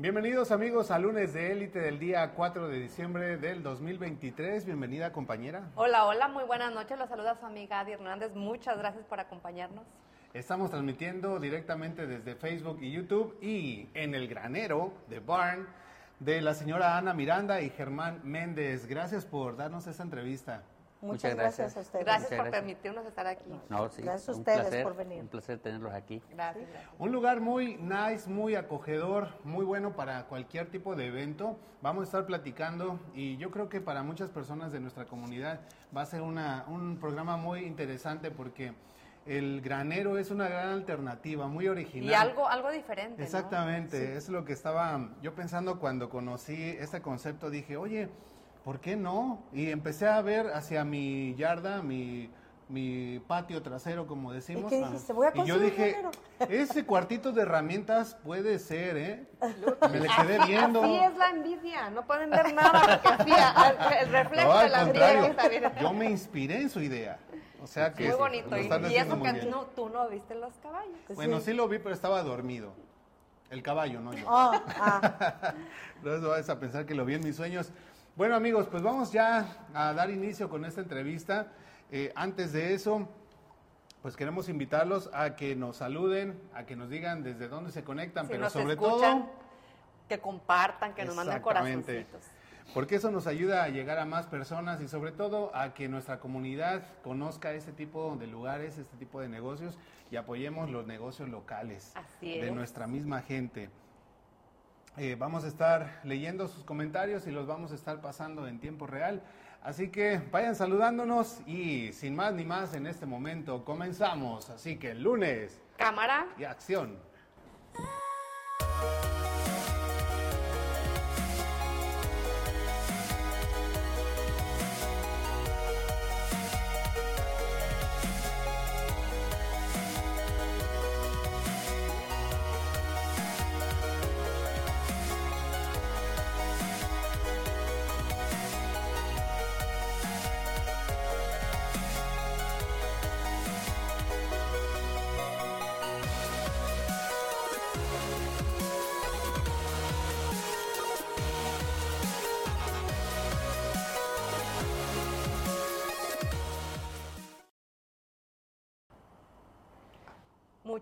Bienvenidos amigos a lunes de élite del día 4 de diciembre del 2023. Bienvenida compañera. Hola, hola, muy buenas noches. Los saluda su amiga Adi Hernández. Muchas gracias por acompañarnos. Estamos transmitiendo directamente desde Facebook y YouTube y en el granero de Barn de la señora Ana Miranda y Germán Méndez. Gracias por darnos esta entrevista. Muchas, gracias. a ustedes. Gracias por permitirnos estar aquí. gracias a ustedes por venir. Un placer tenerlos aquí. Gracias, Un lugar muy nice, muy acogedor, muy bueno para cualquier tipo de evento. Vamos a estar platicando y yo creo que para muchas personas de nuestra comunidad va a ser una, un programa muy interesante porque el granero es una gran alternativa, muy original. Y algo, algo diferente. Exactamente, es lo que estaba yo pensando cuando conocí este concepto. Dije, oye, ¿por qué no? Y empecé a ver hacia mi yarda, mi, mi patio trasero, como decimos. ¿Y qué dijiste? Voy a y yo dije, ese cuartito de herramientas puede ser, ¿eh? Me le quedé viendo. Así es la envidia, no pueden ver nada porque así, el reflejo de la envidia. Yo me inspiré en su idea. O sea que muy bonito. Y, eso que no, tú no viste los caballos. Bueno, sí. lo vi, pero estaba dormido. El caballo, no yo. Oh, ah. No vas a pensar que lo vi en mis sueños. Bueno amigos, pues vamos ya a dar inicio con esta entrevista. Eh, antes de eso, pues queremos invitarlos a que nos saluden, a que nos digan desde dónde se conectan, pero sobre todo que compartan, que nos manden corazoncitos. Porque eso nos ayuda a llegar a más personas y sobre todo a que nuestra comunidad conozca este tipo de lugares, este tipo de negocios y apoyemos los negocios locales de nuestra misma gente. Eh, vamos a estar leyendo sus comentarios y los vamos a estar pasando en tiempo real. Así que vayan saludándonos y sin más ni más en este momento comenzamos. Así que lunes. Cámara. Y acción.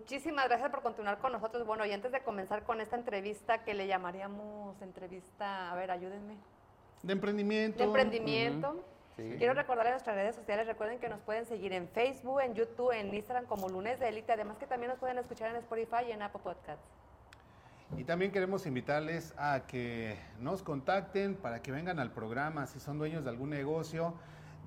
Muchísimas gracias por continuar con nosotros. Bueno, y antes de comenzar con esta entrevista que le llamaríamos entrevista, a ver, ayúdenme. De emprendimiento. De emprendimiento. Quiero recordarles nuestras redes sociales. Recuerden que nos pueden seguir en Facebook, en YouTube, en Instagram como Lunes de Élite. Además que también nos pueden escuchar en Spotify y en Apple Podcasts. Y también queremos invitarles a que nos contacten para que vengan al programa si son dueños de algún negocio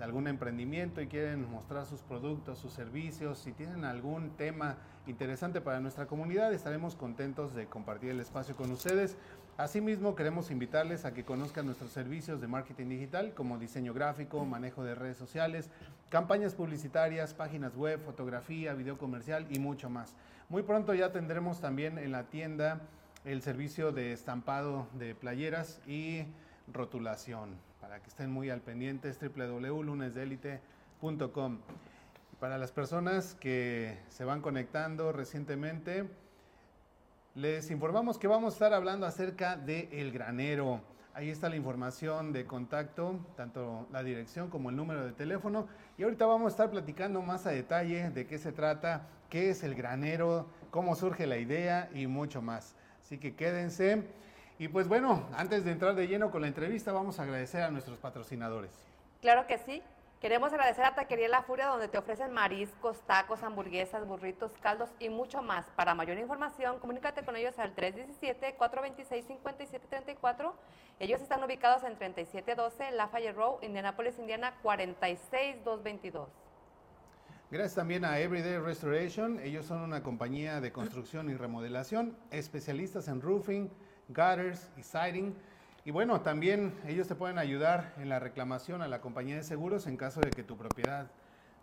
de algún emprendimiento y quieren mostrar sus productos, sus servicios, si tienen algún tema interesante para nuestra comunidad, estaremos contentos de compartir el espacio con ustedes. Asimismo, queremos invitarles a que conozcan nuestros servicios de marketing digital como diseño gráfico, manejo de redes sociales, campañas publicitarias, páginas web, fotografía, video comercial y mucho más. Muy pronto ya tendremos también en la tienda el servicio de estampado de playeras y rotulación para que estén muy al pendiente, es www.lunesdelite.com. Para las personas que se van conectando recientemente, les informamos que vamos a estar hablando acerca de El Granero. Ahí está la información de contacto, tanto la dirección como el número de teléfono. Y ahorita vamos a estar platicando más a detalle de qué se trata, qué es el granero, cómo surge la idea y mucho más. Así que quédense. Y pues bueno, antes de entrar de lleno con la entrevista, vamos a agradecer a nuestros patrocinadores. Claro que sí. Queremos agradecer a Taquería La Furia, donde te ofrecen mariscos, tacos, hamburguesas, burritos, caldos y mucho más. Para mayor información, comunícate con ellos al 317-426-5734. Ellos están ubicados en 3712 Lafayette Road, Indianapolis, Indiana, 46222. Gracias también a Everyday Restoration. Ellos son una compañía de construcción y remodelación, especialistas en roofing, gutters y siding. Y bueno, también ellos te pueden ayudar en la reclamación a la compañía de seguros en caso de que tu propiedad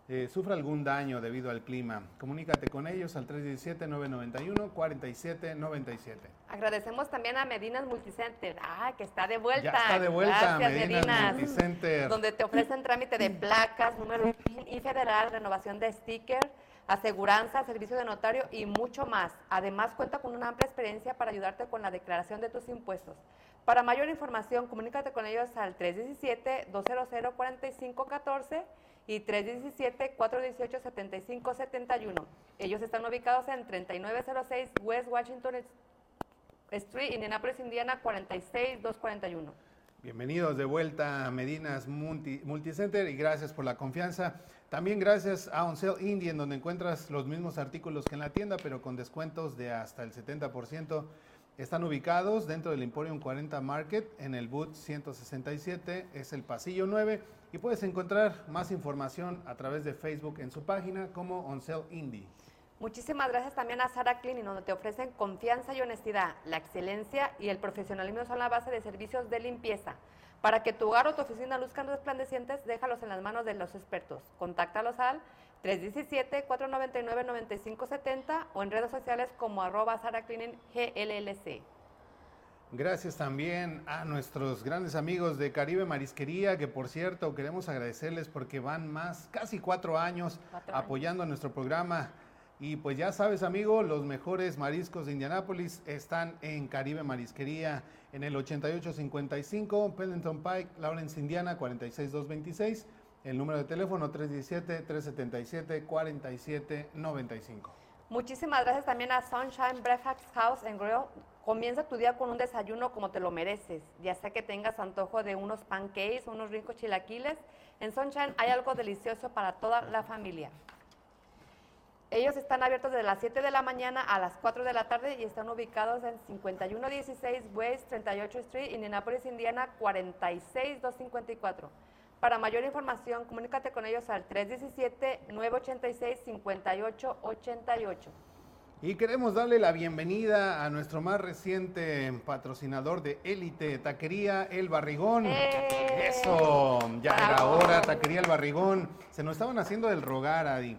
eh, sufra algún daño debido al clima. Comunícate con ellos al 317-991-4797. Agradecemos también a Medinas Multicenter, ah, que está de vuelta. Ya está de vuelta, Medinas, Multicenter. Donde te ofrecen trámite de placas, número y federal, renovación de sticker aseguranza, servicio de notario y mucho más. Además, cuenta con una amplia experiencia para ayudarte con la declaración de tus impuestos. Para mayor información, comunícate con ellos al 317-200-4514 y 317-418-7571. Ellos están ubicados en 3906 West Washington Street, Indianapolis, Indiana 46241. Bienvenidos de vuelta a Medinas Multi, Multicenter y gracias por la confianza. También gracias a Onsell Indie, en donde encuentras los mismos artículos que en la tienda, pero con descuentos de hasta el 70%. Están ubicados dentro del Emporium 40 Market en el boot 167, es el pasillo 9 y puedes encontrar más información a través de Facebook en su página como Onsell Indie. Muchísimas gracias también a Sara Cleaning, donde te ofrecen confianza y honestidad. La excelencia y el profesionalismo son la base de servicios de limpieza. Para que tu hogar o tu oficina luzcan resplandecientes, déjalos en las manos de los expertos. Contáctalos al 317-499-9570 o en redes sociales como arroba Sara GLLC. Gracias también a nuestros grandes amigos de Caribe Marisquería, que por cierto queremos agradecerles porque van más, casi cuatro años apoyando nuestro programa. Y pues ya sabes, amigo, los mejores mariscos de Indianápolis están en Caribe Marisquería, en el 8855 Pendleton Pike, Lawrence, Indiana, 46226. El número de teléfono 317-377-4795. Muchísimas gracias también a Sunshine Breakfast House en Grill. Comienza tu día con un desayuno como te lo mereces, ya sea que tengas antojo de unos pancakes, unos ricos chilaquiles. En Sunshine hay algo delicioso para toda la familia. Ellos están abiertos desde las 7 de la mañana a las 4 de la tarde y están ubicados en 5116 West 38 Street, Indianapolis, Indiana 46254. Para mayor información, comunícate con ellos al 317-986-5888. Y queremos darle la bienvenida a nuestro más reciente patrocinador de élite, Taquería El Barrigón. ¡Eh! Eso, ya era hora, Taquería El Barrigón. Se nos estaban haciendo del rogar, Adi.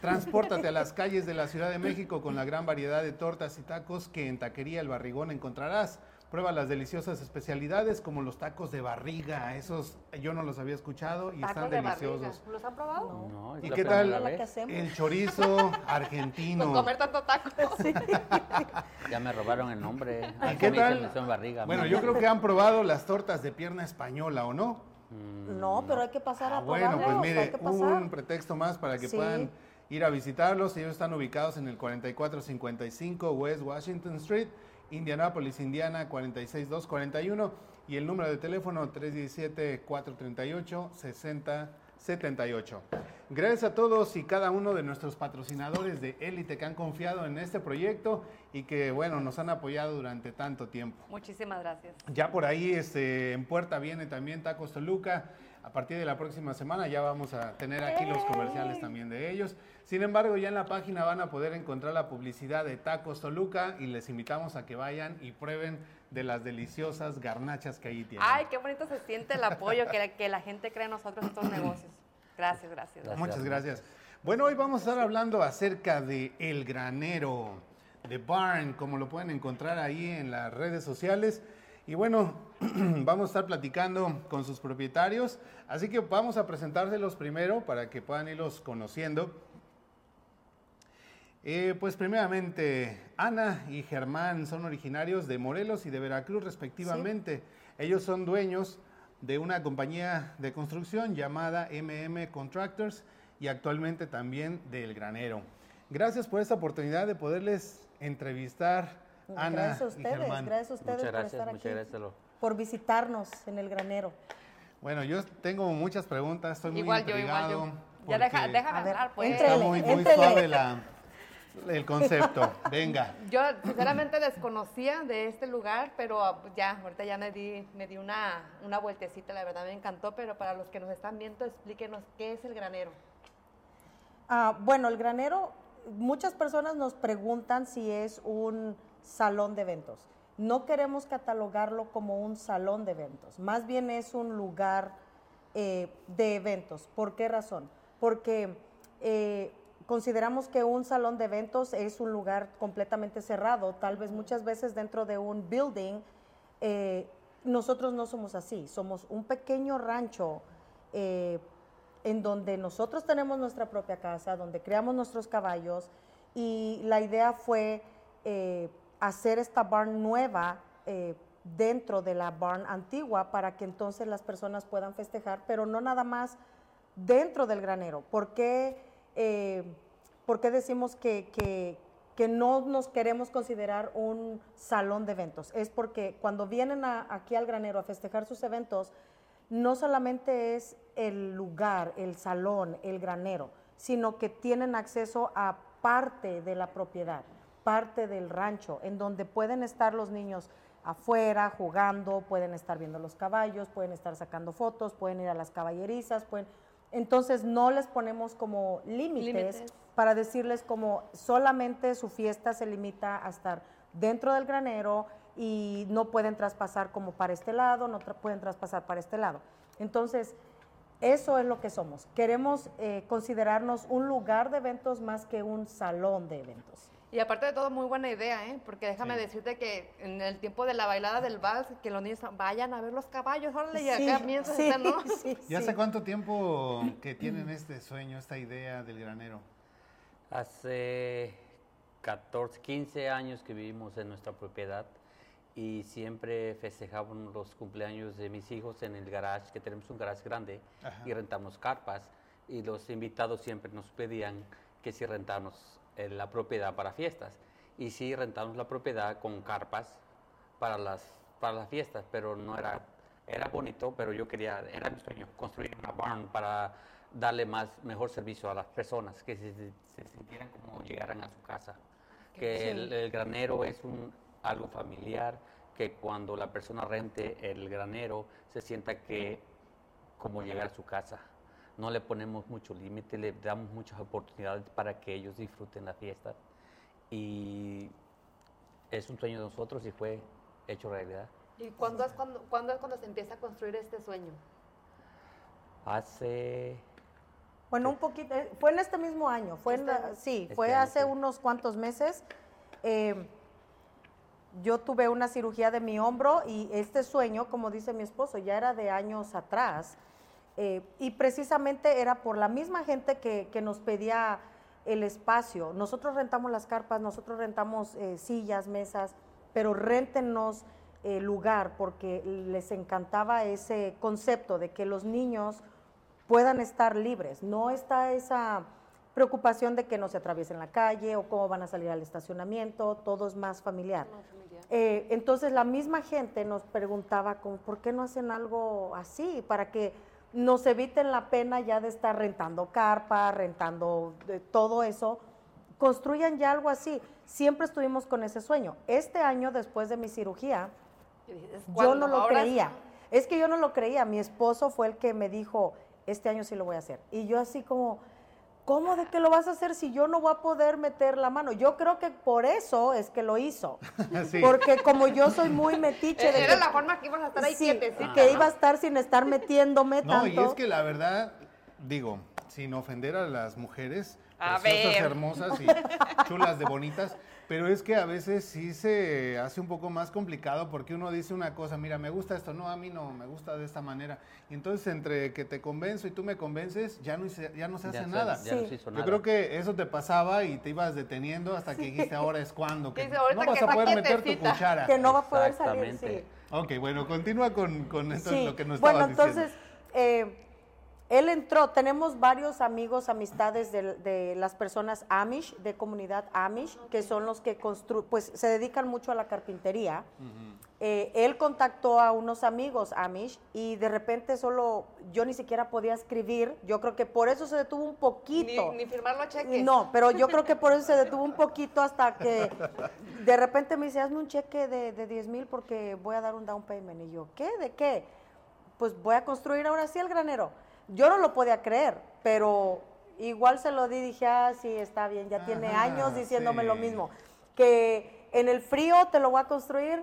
Transpórtate a las calles de la Ciudad de México con la gran variedad de tortas y tacos que en Taquería El Barrigón encontrarás. Prueba las deliciosas especialidades como los tacos de barriga. Esos yo no los había escuchado y están deliciosos. ¿Los han probado? No. ¿Y qué tal el chorizo argentino? Con comer tanto taco. Ya me robaron el nombre. ¿Y qué tal? Barriga, bueno, yo creo que han probado las tortas de pierna española, ¿o no? No, pero hay que pasar a ah, Bueno, pues mire, un pretexto más para que puedan ir a visitarlos. Ellos están ubicados en el 4455 West Washington Street, Indianapolis, Indiana 46241 y el número de teléfono 317-438-6078. Gracias a todos y cada uno de nuestros patrocinadores de élite que han confiado en este proyecto y que, bueno, nos han apoyado durante tanto tiempo. Muchísimas gracias. Ya por ahí este, en puerta viene también Tacos Toluca. A partir de la próxima semana ya vamos a tener aquí los comerciales también de ellos. Sin embargo, ya en la página van a poder encontrar la publicidad de Tacos Toluca y les invitamos a que vayan y prueben de las deliciosas garnachas que ahí tienen. Ay, qué bonito se siente el apoyo que, que la gente cree en nosotros estos negocios. Gracias, gracias, Muchas gracias. Bueno, hoy vamos a estar hablando acerca de El Granero, de Barn, como lo pueden encontrar ahí en las redes sociales. Y bueno, vamos a estar platicando con sus propietarios, así que vamos a presentárselos primero para que puedan irlos conociendo. Eh, pues primeramente, Ana y Germán son originarios de Morelos y de Veracruz respectivamente. Ellos son dueños de una compañía de construcción llamada MM Contractors y actualmente también del Granero. Gracias por esta oportunidad de poderles entrevistar Ana gracias a ustedes, gracias a ustedes por estar aquí, por visitarnos en el granero. Bueno, yo tengo muchas preguntas, estoy muy igual intrigado. Yo, igual yo. Ya deja, deja hablar, pues. Está muy, muy suave la, el concepto. Venga. Yo sinceramente desconocía de este lugar, pero ah, pues, ya, ahorita ya me di, me di una, una vueltecita, la verdad me encantó, pero para los que nos están viendo, explíquenos qué es el granero. Ah, bueno, el granero, muchas personas nos preguntan si es un salón de eventos. No queremos catalogarlo como un salón de eventos, más bien es un lugar eh, de eventos. ¿Por qué razón? Porque eh, consideramos que un salón de eventos es un lugar completamente cerrado, tal vez muchas veces dentro de un building. Eh, nosotros no somos así, somos un pequeño rancho en donde nosotros tenemos nuestra propia casa, donde creamos nuestros caballos y la idea fue eh, hacer esta barn nueva eh, dentro de la barn antigua para que entonces las personas puedan festejar, pero no nada más dentro del granero. ¿Por qué, eh, por qué decimos que, que, no nos queremos considerar un salón de eventos? Es porque cuando vienen aquí al granero a festejar sus eventos, no solamente es el lugar, el salón, el granero, sino que tienen acceso a parte de la propiedad, parte del rancho, en donde pueden estar los niños afuera jugando, pueden estar viendo los caballos, pueden estar sacando fotos, pueden ir a las caballerizas, pueden... Entonces no les ponemos como límites para decirles como solamente su fiesta se limita a estar dentro del granero y no pueden traspasar como para este lado, no pueden traspasar para este lado. Entonces, eso es lo que somos. Queremos eh, considerarnos un lugar de eventos más que un salón de eventos. Y aparte de todo, muy buena idea, ¿eh? Porque déjame decirte que en el tiempo de la bailada del vals, que los niños vayan a ver los caballos, órale, y acá mientras sí, ¿no? ¿Y hace cuánto tiempo que tienen este sueño, esta idea del granero? Hace 14, 15 años que vivimos en nuestra propiedad y siempre festejábamos los cumpleaños de mis hijos en el garage, que tenemos un garage grande y rentamos carpas y los invitados siempre nos pedían que si rentamos la propiedad para fiestas. Y sí rentamos la propiedad con carpas para las, para las fiestas, pero no era, era bonito, pero yo quería, era mi sueño, construir una barn para darle más, mejor servicio a las personas, que se, se sintieran como llegaran a su casa. Que el, granero es un, algo familiar, que cuando la persona rente el granero se sienta que como llegar a su casa no le ponemos mucho límite, le damos muchas oportunidades para que ellos disfruten la fiesta. Y es un sueño de nosotros y fue hecho realidad. ¿Y cuándo es cuando, cuándo es cuando se empieza a construir este sueño? Hace... Bueno, un poquito, eh, fue en este mismo año, fue en sí, este fue hace unos cuantos meses. Eh, yo tuve una cirugía de mi hombro y este sueño, como dice mi esposo, ya era de años atrás. Eh, y precisamente era por la misma gente que, nos pedía el espacio. Nosotros rentamos las carpas, nosotros rentamos eh, sillas, mesas, pero rentenos el eh, lugar porque les encantaba ese concepto de que los niños puedan estar libres. No está esa preocupación de que no se atraviesen la calle o cómo van a salir al estacionamiento, todo es más familiar. entonces la misma gente nos preguntaba, ¿por qué no hacen algo así? Para que nos eviten la pena ya de estar rentando carpa, rentando todo eso, construyan ya algo así. Siempre estuvimos con ese sueño. Este año, después de mi cirugía, yo no lo creía. Es que yo no lo creía. Mi esposo fue el que me dijo, este año sí lo voy a hacer. Y yo así como, ¿cómo de que lo vas a hacer si yo no voy a poder meter la mano? Yo creo que por eso es que lo hizo. Porque como yo soy muy metiche. De Era la forma que ibas a estar ahí sí, que iba a estar sin estar metiéndome no, y es que la verdad, digo, sin ofender a las mujeres, a preciosas, hermosas y chulas de bonitas, pero es que a veces sí se hace un poco más complicado porque uno dice una cosa, mira, me gusta esto, no, a mí no, me gusta de esta manera. Y entonces entre que te convenzo y tú me convences, ya no, ya no se hace nada. Yo creo que eso te pasaba y te ibas deteniendo hasta que dijiste, ahora es cuando, que no vas a poder meter tu cuchara. Que no va a poder salir, sí. Ok, bueno, continúa con, con esto, lo que nos bueno, estabas diciendo. Bueno, entonces... Eh, él entró, tenemos varios amigos, amistades de, las personas Amish, de comunidad Amish, que son los que construyen, pues se dedican mucho a la carpintería. Eh, él contactó a unos amigos Amish y de repente solo, yo ni siquiera podía escribir, yo creo que por eso se detuvo un poquito. Ni, firmarlo a cheque. No, pero yo creo que por eso se detuvo un poquito hasta que de repente me dice, hazme un cheque de, de 10 mil porque voy a dar un down payment. Y yo, ¿qué? ¿De qué? Pues voy a construir ahora sí el granero. Yo no lo podía creer, pero igual se lo di, dije, ah, sí, está bien, ya tiene años diciéndome lo mismo. Que en el frío te lo voy a construir,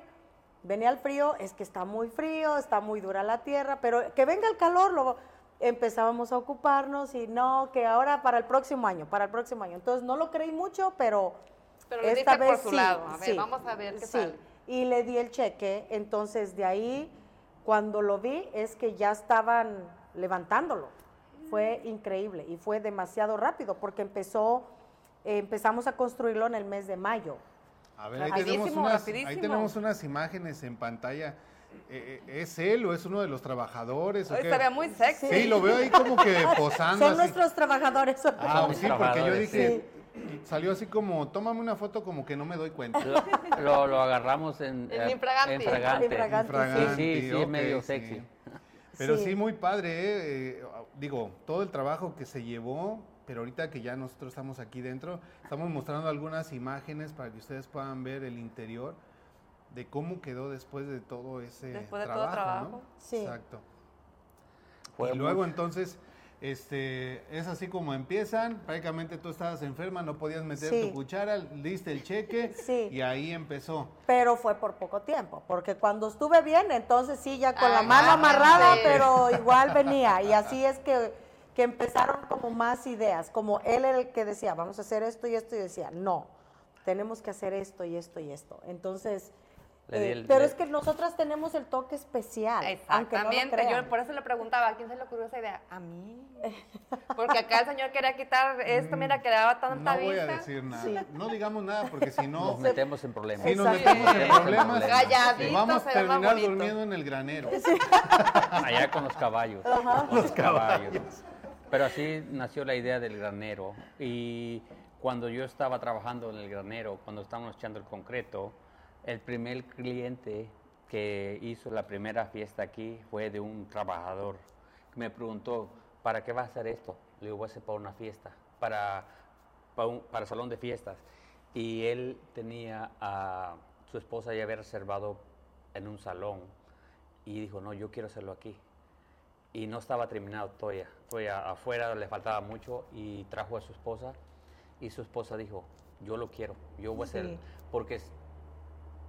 venía el frío, es que está muy frío, está muy dura la tierra, pero que venga el calor, luego empezábamos a ocuparnos y no, que ahora para el próximo año, para el próximo año. Entonces no lo creí mucho, pero, pero esta vez sí, A ver, vamos a ver qué sí. Y le di el cheque, entonces de ahí, cuando lo vi, es que ya estaban levantándolo. Fue increíble y fue demasiado rápido porque empezó, eh, empezamos a construirlo en el mes de mayo. A ver, ahí Rapidísimo, tenemos, unas, ahí rapidísimo. tenemos unas imágenes en pantalla. Eh, eh, ¿Es él o es uno de los trabajadores? Hoy ve muy sexy. Sí, lo veo ahí como que posando. Son así. nuestros trabajadores. Ah, sí, porque yo dije, salió así como, tómame una foto como que no me doy cuenta. Lo, lo, lo agarramos en, En eh, infragante. en fragante. Infragante, Infragante, Sí, sí, sí, ok, es medio sí. Pero Sí. sí, muy padre, ¿eh? Eh, digo, todo el trabajo que se llevó, pero ahorita que ya nosotros estamos aquí dentro, estamos mostrando algunas imágenes para que ustedes puedan ver el interior de cómo quedó después de todo ese Después de todo trabajo, trabajo. ¿no? Sí. Exacto. Fue y luego muy- entonces, este, es así como empiezan, prácticamente tú estabas enferma, no podías meter Sí. tu cuchara, diste el cheque Sí. y ahí empezó. Pero fue por poco tiempo, porque cuando estuve bien, entonces sí, ya con la Ah, mano amarrada, sí. pero igual venía. Y así es que, que empezaron como más ideas, como él era el que decía, vamos a hacer esto y esto, y decía, no, tenemos que hacer esto y esto y esto. Entonces, Le di eh, el- pero le- es que nosotras tenemos el toque especial, no Exactamente, yo por eso le preguntaba, ¿a quién se le ocurrió esa idea? A mí. Porque acá el señor quería quitar esto, mira, que le daba tanta No voy vista. a decir nada. Sí. No digamos nada porque si no... Nos metemos en problemas. Si nos metemos en problemas, Calladito vamos a terminar bonito. durmiendo en el granero. Allá con los caballos. Con los caballos. Pero así nació la idea del granero. Y cuando yo estaba trabajando en el granero, cuando estábamos echando el concreto, el primer cliente que hizo la primera fiesta aquí fue de un trabajador. Me preguntó, ¿para qué vas a hacer esto? Le digo, voy a hacer para una fiesta, para, para, un, para salón de fiestas. Y él tenía a su esposa ya había reservado en un salón y dijo, no, yo quiero hacerlo aquí. Y no estaba terminado todavía, todavía afuera le faltaba mucho y trajo a su esposa y su esposa dijo, yo lo quiero, yo voy a hacer, porque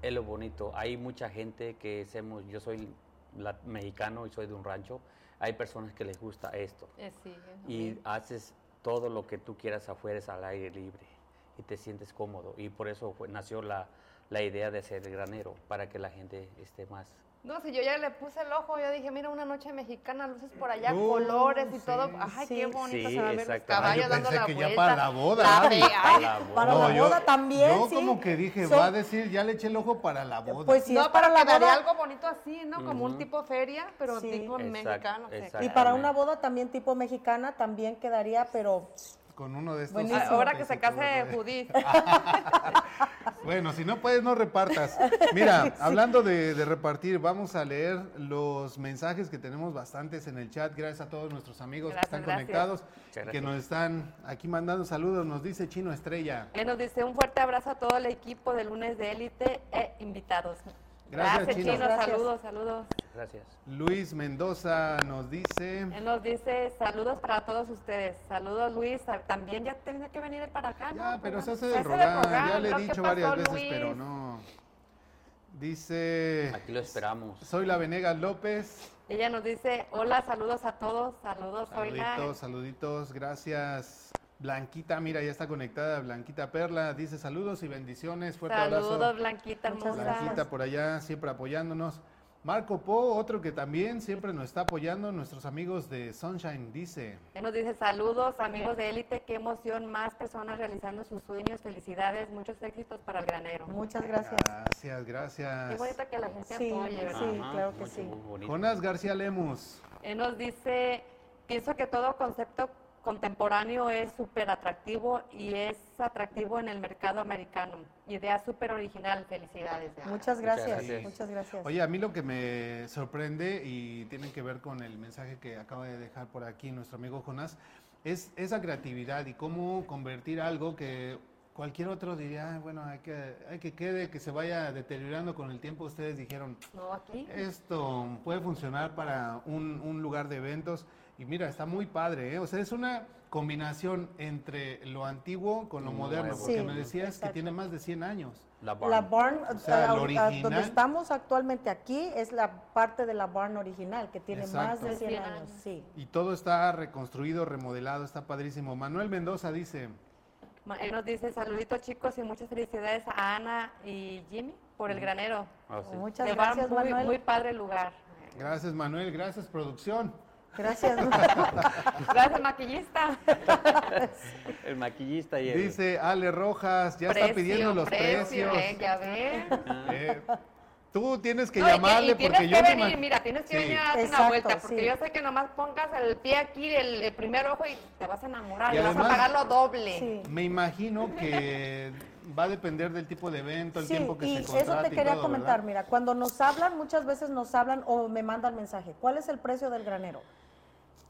es, lo bonito. Hay mucha gente que hacemos, yo soy la- mexicano y soy de un rancho, hay personas que les gusta esto. Eh, sí, y haces todo lo que tú quieras afuera es al aire libre y te sientes cómodo. Y por eso fue- nació la, la idea de hacer el granero para que la gente esté más No, si yo ya le puse el ojo, yo dije, mira, una noche mexicana, luces por allá, Uh, colores y sí. todo. Ay, Sí. qué bonito Sí, se va a ver los caballos Ah, yo dando pensé la que ya vuelta. para la boda, La ay, Para la boda. Para No, la yo- boda también, Yo sí. como que dije, va a decir, ya le eché el ojo para la boda. Pues si no, es para pero la boda, algo bonito así, ¿no? Como un tipo feria, pero Sí. tipo Exacto, mexicano. sí. y para una boda también tipo mexicana también quedaría, pero Con uno de estos. Buenísimo. Ah, Ahora que se case. Judith. Bueno, si no puedes, no repartas. Mira, hablando de, de repartir, vamos a leer los mensajes que tenemos bastantes en el chat. Gracias a todos nuestros amigos Gracias, que están gracias. conectados, que nos están aquí mandando saludos. Nos dice Chino Estrella. Él nos dice un fuerte abrazo a todo el equipo de Lunes de Élite e invitados. Gracias, Chino. Gracias. Saludos, saludos. Gracias. Luis Mendoza nos dice. Él nos dice saludos para todos ustedes. Saludos, Luis. Ah, También ya tenía que venir para acá. ¿no? Ya, pero se hace Se de hace de rogar. Ya le he ¿no? ¿Qué dicho pasó, varias veces, Luis? pero no. Dice. Aquí lo esperamos. Soy la Venegas López. Ella nos dice hola, saludos a todos. Saludos, soy la. Saluditos, saluditos, gracias. Blanquita, mira, ya está conectada. Blanquita Perla dice saludos y bendiciones. Fuerte Saludos, abrazo. Blanquita Muchas hermosa. Blanquita por allá, siempre apoyándonos. Marco Po, otro que también siempre nos está apoyando, nuestros amigos de Sunshine, dice. Él nos dice saludos, amigos de Élite. Qué emoción, más personas realizando sus sueños. Felicidades, muchos éxitos para el granero. muchas gracias. Gracias, Qué gracias. bonito que la gente Sí, apoye, ¿verdad? sí. claro que muy- sí. muy. Jonas García Lemus. Él nos dice, pienso que todo concepto contemporáneo es súper atractivo y es atractivo en el mercado americano. Idea súper original, felicidades. Muchas gracias, gracias. muchas gracias. Oye, a mí lo que me sorprende y tiene que ver con el mensaje que acaba de dejar por aquí nuestro amigo Jonás, es esa creatividad y cómo convertir algo que cualquier otro diría, "Ay, bueno, hay que, hay que quede, que se vaya deteriorando con el tiempo. Ustedes dijeron, No, aquí. esto puede funcionar para un, un lugar de eventos. Y mira, está muy padre, ¿eh? O sea, es una combinación entre lo antiguo con lo Nuevo. moderno, porque me decías que tiene más de 100 años. La barn. La barn, O sea, eh, lo ahorita, original. donde estamos actualmente aquí, es la parte de la barn original, que tiene más de 100 100 años. Sí. Y todo está reconstruido, remodelado, está padrísimo. Manuel Mendoza dice, Él nos dice saluditos chicos y muchas felicidades a Ana y Jimmy por el granero. Ah, sí. Muchas gracias, muy, Manuel. muy padre el lugar. gracias Manuel, gracias producción. Gracias. Gracias, maquillista. El maquillista y el... Dice Ale Rojas, ya está pidiendo los precio, precios. eh, ya. Eh, tú tienes que No, y llamarle y tienes porque que yo venir, mira, tienes que Sí. venir a darte Exacto, una vuelta, porque sí. yo sé que nomás pongas el pie aquí, el, el primer ojo, y te vas a enamorar, Y y vas además- a pagar lo doble. Sí. Me imagino que va a depender del tipo de evento, el Sí, tiempo que y se eso contrate te quería todo, comentar. ¿verdad? Mira, cuando nos hablan, muchas veces nos hablan o me mandan mensaje. ¿Cuál es el precio del granero?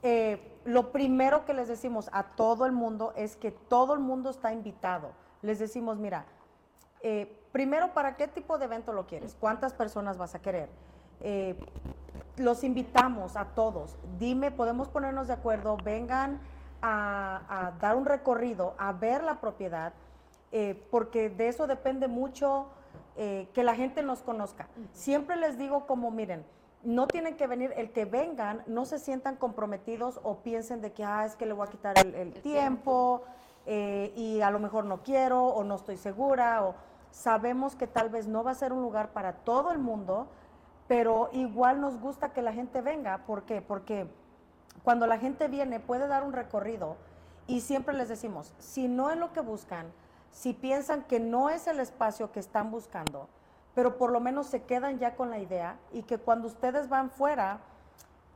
Eh, lo primero que les decimos a todo el mundo es que todo el mundo está invitado. Les decimos, mira, eh, primero, ¿para qué tipo de evento lo quieres? ¿Cuántas personas vas a querer? Eh, los invitamos a todos. Dime, podemos ponernos de acuerdo, vengan a, a dar un recorrido, a ver la propiedad, eh, porque de eso depende mucho eh, que la gente nos conozca. Siempre les digo como, miren, no tienen que venir, el que vengan, no se sientan comprometidos o piensen de que, ah, es que le voy a quitar el, el tiempo eh, y a lo mejor no quiero o no estoy segura o sabemos que tal vez no va a ser un lugar para todo el mundo, pero igual nos gusta que la gente venga. ¿Por qué? Porque cuando la gente viene puede dar un recorrido y siempre les decimos, si no es lo que buscan, si piensan que no es el espacio que están buscando, pero por lo menos se quedan ya con la idea y que cuando ustedes van fuera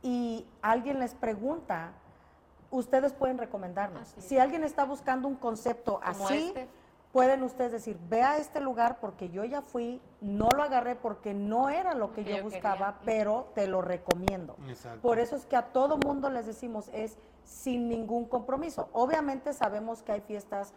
y alguien les pregunta, ustedes pueden recomendarnos. Si alguien está buscando un concepto Como así, este. pueden ustedes decir, ve a este lugar porque yo ya fui, no lo agarré porque no era lo que Que yo yo buscaba, quería. pero te lo recomiendo. Exacto. Por eso es que a todo mundo les decimos es sin ningún compromiso. Obviamente sabemos que hay fiestas,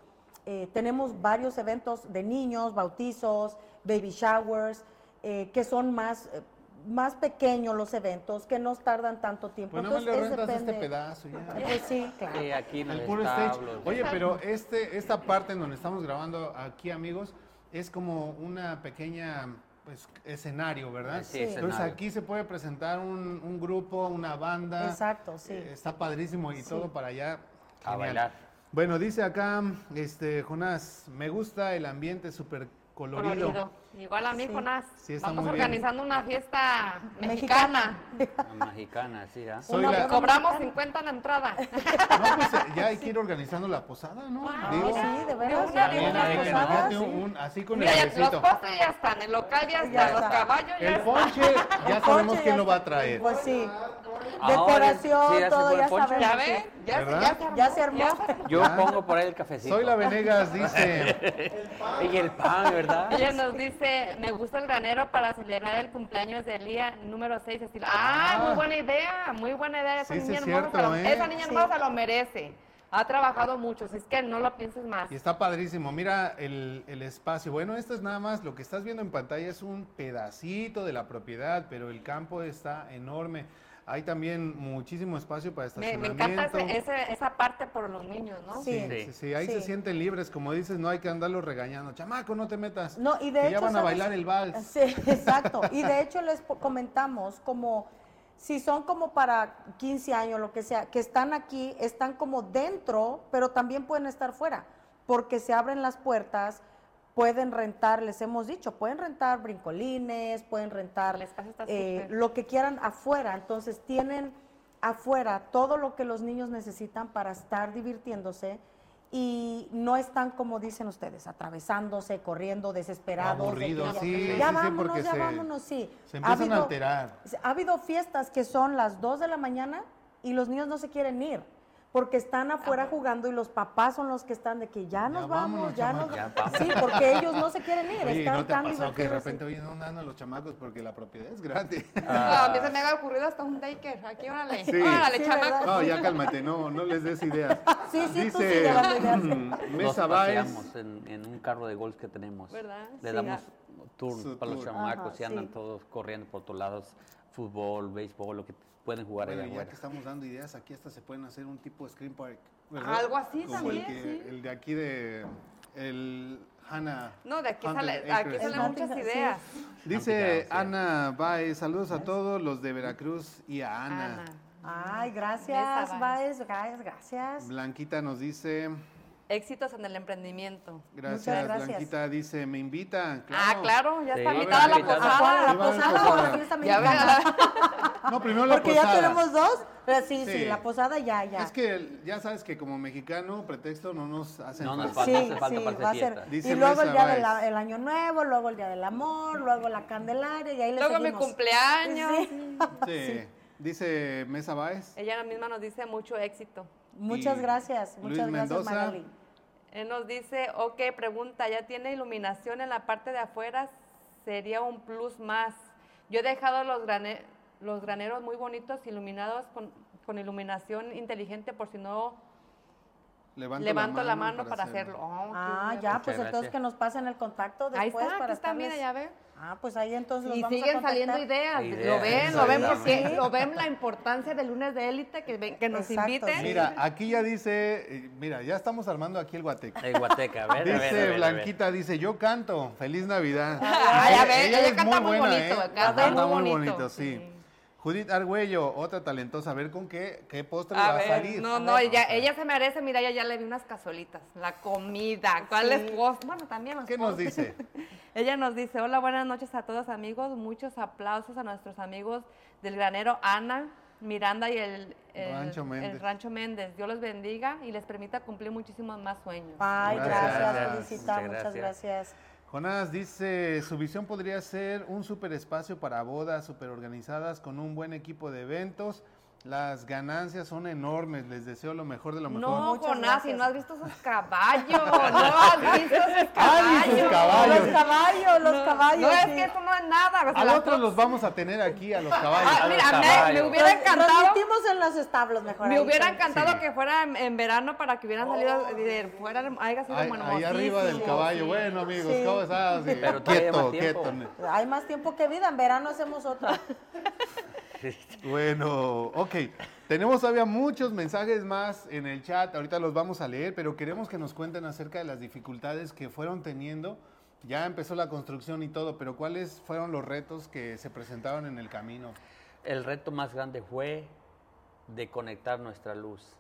eh, tenemos varios eventos de niños, bautizos, baby showers, eh, que son más, eh, más pequeños los eventos, que no tardan tanto tiempo. Pues nada más le Entonces, rentas este pedazo ya. Pues sí, claro. Sí, aquí en El el puro stage. Oye, pero este, esta parte en donde estamos grabando aquí, amigos, es como una pequeña pues, escenario, ¿verdad? Sí, Sí. Entonces escenario. aquí se puede presentar un, un grupo, una banda. Exacto, sí. Eh, está padrísimo y Sí. todo para allá. A bailar. Bueno, dice acá, este, Jonás, me gusta el ambiente súper colorido. Colorido. Igual a mí, Sí. Jonás. Sí, está Vamos muy bien. organizando una fiesta Mexicana. mexicana. Mexicana, sí, ¿ah? La- Cobramos 50 en la entrada. No, pues eh, ya hay que ir organizando la posada, ¿no? Ah, Digo, sí, de una, una, una. sí. un- así con Mira, el ya, los postres ya están, el local ya Ya está, los está. caballos ya El ponche, ya sabemos quién lo va a traer. Pues sí. Ahora, Decoración, sí, ya se todo, ya sabemos. ¿Ya ven? Ya, se armó. Ya se armó. Yo pongo por ahí el cafecito. Soy la Venegas, dice. Y el pan, ¿verdad? Ella nos dice, me gusta el granero para celebrar el cumpleaños de Elía número 6. Estilo. Ah, Ah. muy buena idea, muy buena idea. Esa Sí, niña, es hermosa, cierto, se lo- ¿eh? esa niña Sí. hermosa se lo merece. Ha trabajado mucho, si es que no lo pienses más. Y está padrísimo. Mira el, el espacio. Bueno, esto es nada más, lo que estás viendo en pantalla es un pedacito de la propiedad, pero el campo está enorme. Hay también muchísimo espacio para Me, me estacionamiento. encanta ese- ese- esa parte por los niños, ¿no? Sí, Sí. sí, sí, ahí se sienten libres, como dices, no hay que andarlos regañando. Chamaco, no te metas. No, y de que hecho, ya van a ¿sabes? bailar el vals. Sí, exacto. Y de hecho les comentamos como si son como para 15 años, lo que sea, que están aquí, están como dentro, pero también pueden estar fuera, porque se abren las puertas, pueden rentar, les hemos dicho, pueden rentar brincolines, pueden rentar eh, lo que quieran afuera. Entonces tienen afuera todo lo que los niños necesitan para estar divirtiéndose y no están como dicen ustedes, atravesándose, corriendo, desesperados. de que Aburridos, ya- sí, sí, ya sí, vámonos, ya se- vámonos, sí. Se Ha empiezan a alterar. Ha habido fiestas que son las 2 de la mañana y los niños no se quieren ir porque están afuera jugando y los papás son los que están de que ya nos vamos, vámonos, ya nos. Ya vamos. Sí, porque ellos no se quieren ir, Oye, están ¿no te ha tan pasado que de repente, oye, no andan los chamacos porque la propiedad es gratis? Ah, a mí se me ha ocurrido hasta un daycare. Aquí, órale. Sí. Órale, Sí, chamaco. ¿verdad? No, ya cálmate, no, no les des ideas. Sí, sí, tú Dice, sigue dando ideas. Nos Mesa en, en un carro de golf que tenemos. ¿Verdad? Le Sí. damos tour para los tour. chamacos Ajá, y andan sí. todos corriendo por todos lados. Fútbol, béisbol, lo que pueden jugar Bueno, allá ya afuera. que estamos dando ideas, aquí hasta se pueden hacer un tipo de screen park. ¿verdad? Algo así Como también, el, que- sí. el de aquí de el Hannah. No, de aquí, sale, aquí salen muchas ideas. Dice sí. Ana Baez, saludos a todos los de Veracruz y a Ana. Ana. Ay, gracias. Baez, gracias, gracias. Blanquita nos dice, éxitos en el emprendimiento. Gracias, gracias. Blanquita dice, me invita. Ah, claro, ya Sí, está invitada a la posada. la a haber posada o la fiesta Ya mexicana. No, primero la Porque ya posada. tenemos dos. Pero sí, sí, Sí. la posada ya, ya. Es que ya sabes que como mexicano, pretexto no nos hacen No nos falta. sí, falta sí, va a ser. Dice y luego el día del año nuevo, luego el día del amor, luego la candelaria y ahí le Luego mi cumpleaños. Sí. Sí. Dice Mesa Báez. Ella misma nos dice mucho éxito. Muchas Y gracias, Luis muchas gracias Mendoza. Magali. Él nos dice, ok, pregunta, ¿ya tiene iluminación en la parte de afuera? Sería un plus más. Yo he dejado los, grane- los graneros muy bonitos, iluminados con, con iluminación inteligente, por si no Levanto, levanto la mano, para, hacerlo. Oh, Ah, ya, Muchas pues entonces que nos pasen el contacto Ahí después está, para aquí está, mira, ya ve. Ah, pues ahí entonces los Y vamos a siguen saliendo ideas. Ideas, Lo ven, lo ven, porque lo ven la importancia del lunes de élite, que, ven- que nos Exacto, inviten. Mira, aquí ya dice, eh, mira, ya estamos armando aquí el guateque. El Guateca, a ver, a ver, a Dice ver, a ver. Blanquita, dice, yo canto, feliz Navidad. Ah, ya ves, ella canta muy bonito, ¿eh? canta muy muy bonito, bonito, sí. sí. Judith Argüello, otra talentosa, a ver con qué, qué postre A va ver, a salir. no, no, ella, ella se merece, mira, ella ya le vi unas cazuelitas, la comida, ¿cuál es post? Bueno, también los ¿Qué nos dice? Ella nos dice, hola, buenas noches a todos amigos, muchos aplausos a nuestros amigos del granero Ana, Miranda y el, el- Rancho el Méndez. Rancho Méndez. Dios los bendiga y les permita cumplir muchísimos más sueños. Ay, Gracias. gracias. Felicita, Muchas muchas gracias. Jonás dice, su visión podría ser un super espacio para bodas super organizadas con un buen equipo de eventos. Las ganancias son enormes, les deseo lo mejor de lo mejor. No, Muchas Jonás, si no has visto esos caballos, no has visto esos Ay, sus caballos. caballos. Los caballos, los No, caballos. No, es sí. que eso no es nada. o sea, Al la otro pro- los vamos a tener aquí, a los caballos. Ah, mira, los me, me caballos. hubiera Nos- encantado. Transmitimos en los establos mejor. Me ahí, hubiera encantado Sí. que fuera en, en verano para que hubieran salido de fuera, haya sido Ahí, bueno, ahí arriba del caballo. sí. Bueno, amigos, Sí. ¿cómo estás? Sí. Pero quieto, quieto. Hay más tiempo que vida, en verano hacemos otra. Bueno, ok. Tenemos todavía muchos mensajes más en el chat, ahorita los vamos a leer, pero queremos que nos cuenten acerca de las dificultades que fueron teniendo. Ya empezó la construcción y todo, pero ¿cuáles fueron los retos que se presentaron en el camino? El reto más grande fue de conectar nuestra luz.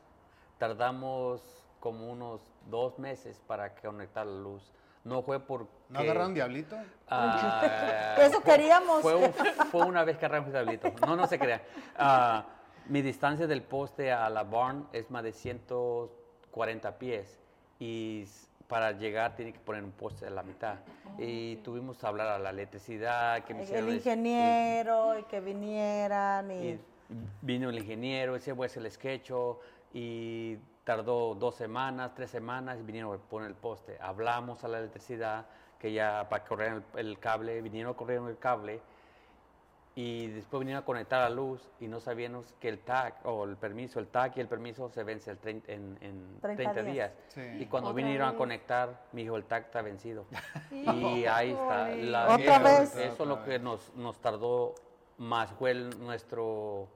Tardamos como unos dos meses para conectar la luz. No fue porque... ¿No agarraron diablito? Ah, Eso fue- queríamos. Fue, un- fue una vez que agarramos diablito. No, no se crea. Ah, mi distancia del poste a la barn es más de 140 pies y para llegar tiene que poner un poste a la mitad. Y tuvimos que hablar a la electricidad, que me El ingeniero, y que vinieran. Y, y vino el ingeniero, ese fue el sketch y tardó dos semanas, tres semanas y vinieron a poner el poste. Hablamos a la electricidad que ya para correr el, el cable, vinieron a correr el cable y después vinieron a conectar la luz y no sabíamos que el TAC o el permiso, el TAC y el permiso se vence el 30 en, en 30 30, días. días. Sí. Y cuando Otra vinieron vez. a conectar, me dijo el TAC está vencido. y ahí está. la- Otra eso, vez. Eso es lo que nos, nos tardó más, fue el- nuestro...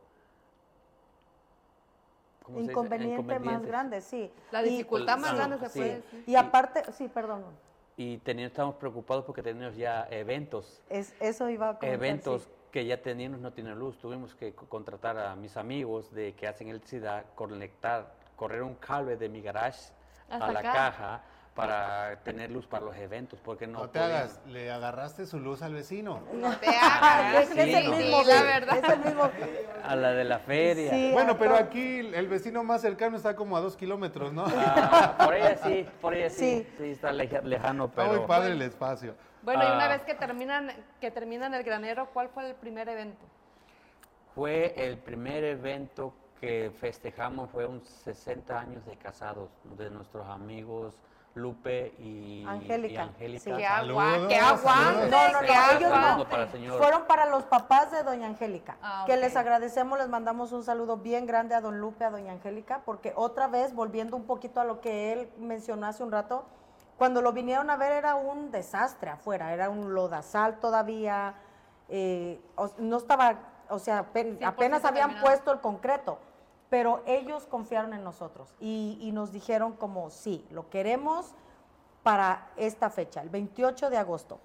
¿cómo se dice? inconveniente más grande, sí. La Y- dificultad más Sí, grande se sí. puede decir. Y aparte, sí, perdón. Y teníamos, estábamos preocupados porque teníamos ya eventos, Es, eso iba a comentar, eventos sí. que ya teníamos, no tienen luz. Tuvimos que co- contratar a mis amigos de que hacen electricidad, conectar, correr un cable de mi garage Hasta a la acá. caja para tener luz para los eventos, porque no, No te hagas, le agarraste su luz al vecino. No te hagas. Es, es el mismo, sí, la sí, verdad. Es el mismo. A la de la feria. Sí, Bueno, pero todo. aquí el vecino más cercano está como a dos kilómetros, ¿no? Ah, por ella sí, por ella sí. Sí. Sí, está leja- lejano, Está pero... muy padre el espacio. Bueno, y una Ah. vez que terminan, que terminan el granero, ¿cuál fue el primer evento? Fue el primer evento que festejamos, fue un 60 años de casados de nuestros amigos Lupe y Angélica, y Angélica. sí. ¡Qué Saludos, agua! ¡Qué saludos. aguante! No, no, ¡Qué no, ellos no. para el señor. Fueron para los papás de doña Angélica, Ah, que les agradecemos, les mandamos un saludo bien grande a don Lupe, a doña Angélica, porque otra vez, volviendo un poquito a lo que él mencionó hace un rato, cuando lo vinieron a ver era un desastre afuera, era un lodazal todavía, eh, o- no estaba, o sea, apen- 100% apenas habían terminado. puesto el concreto, pero ellos confiaron en nosotros y, y nos dijeron como, sí, lo queremos para esta fecha, el 28 de agosto.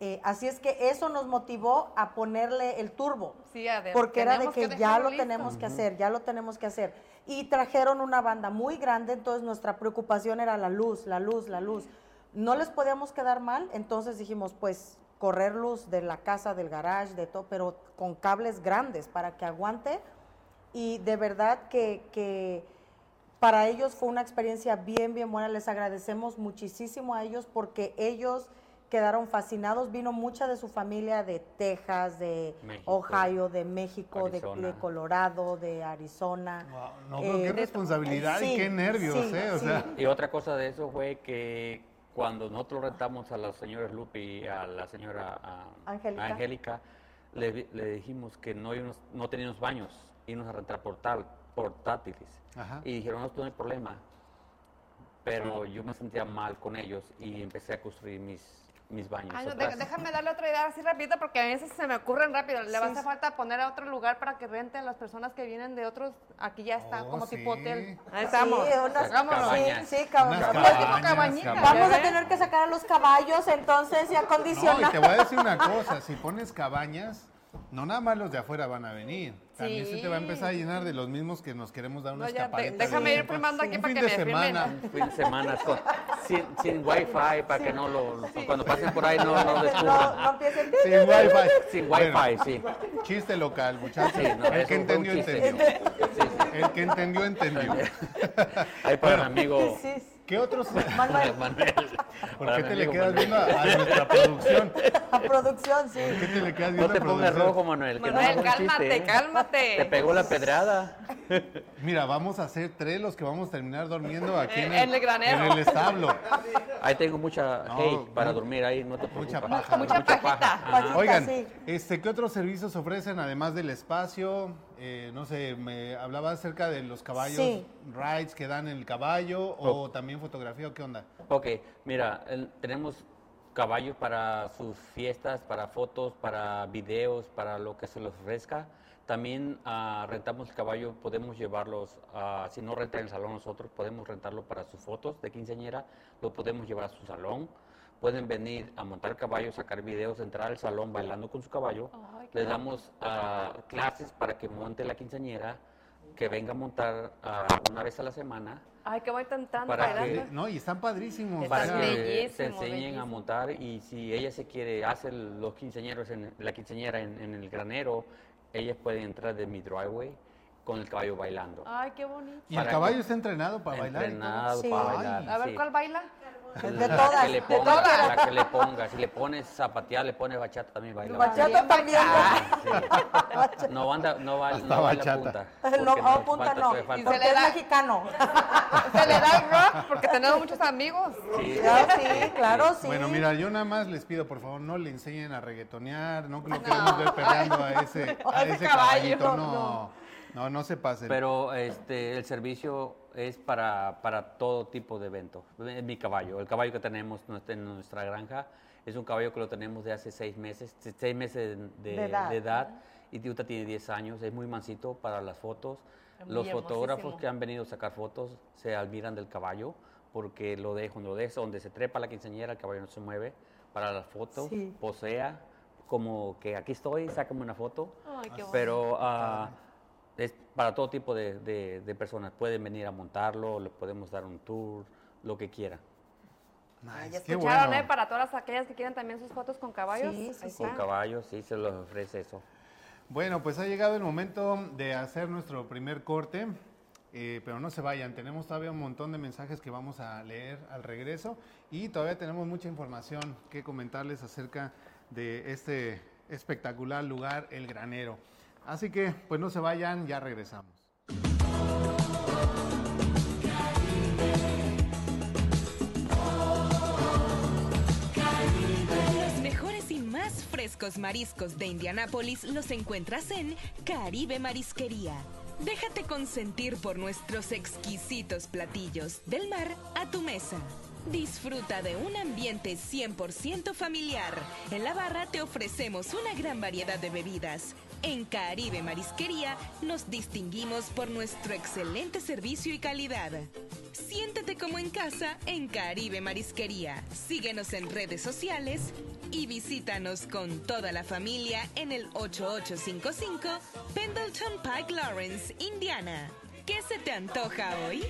Eh, así es que eso nos motivó a ponerle el turbo. Sí, a ver, porque era de que, que ya lo listo. tenemos que hacer, ya lo tenemos que hacer. Y trajeron una banda muy grande, entonces nuestra preocupación era la luz, la luz, la luz. No les podíamos quedar mal, entonces dijimos, pues correr luz de la casa, del garage, de todo, pero con cables grandes para que aguante. Y de verdad que, que para ellos fue una experiencia bien, bien buena. Les agradecemos muchísimo a ellos porque ellos quedaron fascinados. Vino mucha de su familia de Texas, de México, Ohio, de México, de, Colorado, de Arizona. Wow, no, pero qué Eh, responsabilidad y qué nervios, sí, ¿eh? O sí. sea, Y otra cosa de eso fue que cuando nosotros rentamos a la señora Lupe y a la señora ah, Angélica. Angélica, le, di- le dijimos que no, no teníamos baños, íbamos a rentar portal, portátiles. Ajá. Y dijeron, no, no hay problema. Pero yo me sentía mal con ellos y empecé a construir mis, mis baños. Ay, no, déjame darle otra idea así rapidito porque a veces se me ocurren rápido. Le va a Sí, hacer sí. falta poner a otro lugar para que rente a las personas que vienen de otros. Aquí ya está, Oh, como tipo sí. hotel. Ahí estamos. Sí, unas-. Cabañas. sí, sí, cabañas, cabañas. Vamos ¿Ya a tener que sacar a los caballos entonces y No, y acondicionar. te voy a decir una cosa, si pones cabañas, no nada más los de afuera van a venir. También se te va a empezar a llenar de los mismos que nos queremos dar una No, escapadita. déjame ir filmando aquí Un para fin que de me semana. Un fin de semana con- sin, sin wifi para que no lo, cuando pasen por ahí no, no no, descubran. no empiecen. Sin wifi. Sin Bueno, wifi, sí. Chiste local, muchachos. Sí, no, el que entendió, entendió. Sí, sí. El que entendió, entendió. Ahí para mi amigo Sí, sí. ¿Qué otros? Manuel, Manuel. ¿Por Para qué te le quedas Manuel. viendo a, a nuestra producción? a producción, sí. ¿Por qué te le quedas No viendo te a pongas producción? rojo, Manuel. que no Manuel, cálmate, chiste, ¿eh? cálmate. Te pegó la pedrada. Mira, vamos a hacer tres los que vamos a terminar durmiendo aquí en Eh, el, en el granero. en el establo. Ahí tengo mucha No, para dormir ahí, no te mucha preocupes. paja, mucha pajita. Pajita. Oigan, sí. este, ¿qué otros servicios ofrecen además del espacio? Eh, no sé, me hablaba acerca de los caballos, Sí. rides que dan en el caballo o también fotografía o qué onda. Ok, mira, el- tenemos caballos para sus fiestas, para fotos, para videos, para lo que se les ofrezca. También ah, rentamos el caballo, podemos llevarlos, ah, si no rentan el salón nosotros, podemos rentarlo para sus fotos de quinceañera, lo podemos llevar a su salón. Pueden venir a montar caballo, sacar videos, entrar al salón bailando con su caballo. Qué Les damos ah, clases para que monte la quinceañera, que venga a montar ah, una vez a la semana Ay, que voy tentando Para que-. No, y están padrísimos. Están para que se enseñen a bellísimo. montar y si ella se quiere hacer los quinceañeros en la quinceañera en, en el granero, ellas pueden entrar de mi driveway con el caballo bailando. Ay, qué bonito. y el caballo que- está entrenado para bailar. y. Entrenado Sí. para Ay. bailar. A ver, sí. ¿cuál baila? De La todas, que le de ponga, todas. la que le ponga. Si le pones zapatear, le pones bachata también baila. Bachata Bien también. Ah, sí. No anda, no va, no baila punta. No, oh, punta falta- no, falta. porque le da- mexicano. Se le da el rock porque tenemos muchos amigos. Sí. Claro, sí. Bueno, mira, yo nada más les pido, por favor, no le enseñen a reggaetonear, no lo queremos ver peleando a ese, a ese caballito, no, no, no, no se pasen. Pero este, el servicio es para, para todo tipo de eventos. Es mi caballo, el caballo que tenemos en nuestra granja es un caballo que lo tenemos de hace seis meses, se- seis meses de, De edad. de edad, y Tiuta tiene 10 años, es muy mansito para las fotos. Los fotógrafos que han venido a sacar fotos se admiran del caballo porque lo dejo, lo dejo donde se trepa la quinceañera, el caballo no se mueve para las fotos, Sí. posea, como que aquí estoy, sácame una foto. Ay, qué. Pero es para todo tipo de, de- de personas. Pueden venir a montarlo, les podemos dar un tour, lo que quieran. Ay, ya escucharon, bueno. ¿eh? Para todas aquellas que quieren también sus fotos con caballos. Sí, sí, ahí sí. Con caballos, sí, se los ofrece eso. Bueno, pues ha llegado el momento de hacer nuestro primer corte, eh, pero no se vayan, tenemos todavía un montón de mensajes que vamos a leer al regreso y todavía tenemos mucha información que comentarles acerca de este espectacular lugar, El Granero. Así que, pues no se vayan, ya regresamos. Los mejores y más frescos mariscos de Indianápolis los encuentras en Caribe Marisquería. Déjate consentir por nuestros exquisitos platillos del mar a tu mesa. Disfruta de un ambiente 100% familiar. En la barra te ofrecemos una gran variedad de bebidas. En Caribe Marisquería nos distinguimos por nuestro excelente servicio y calidad. Siéntete como en casa en Caribe Marisquería. Síguenos en redes sociales y visítanos con toda la familia en el 8855 Pendleton Pike Lawrence, Indiana. ¿Qué se te antoja hoy?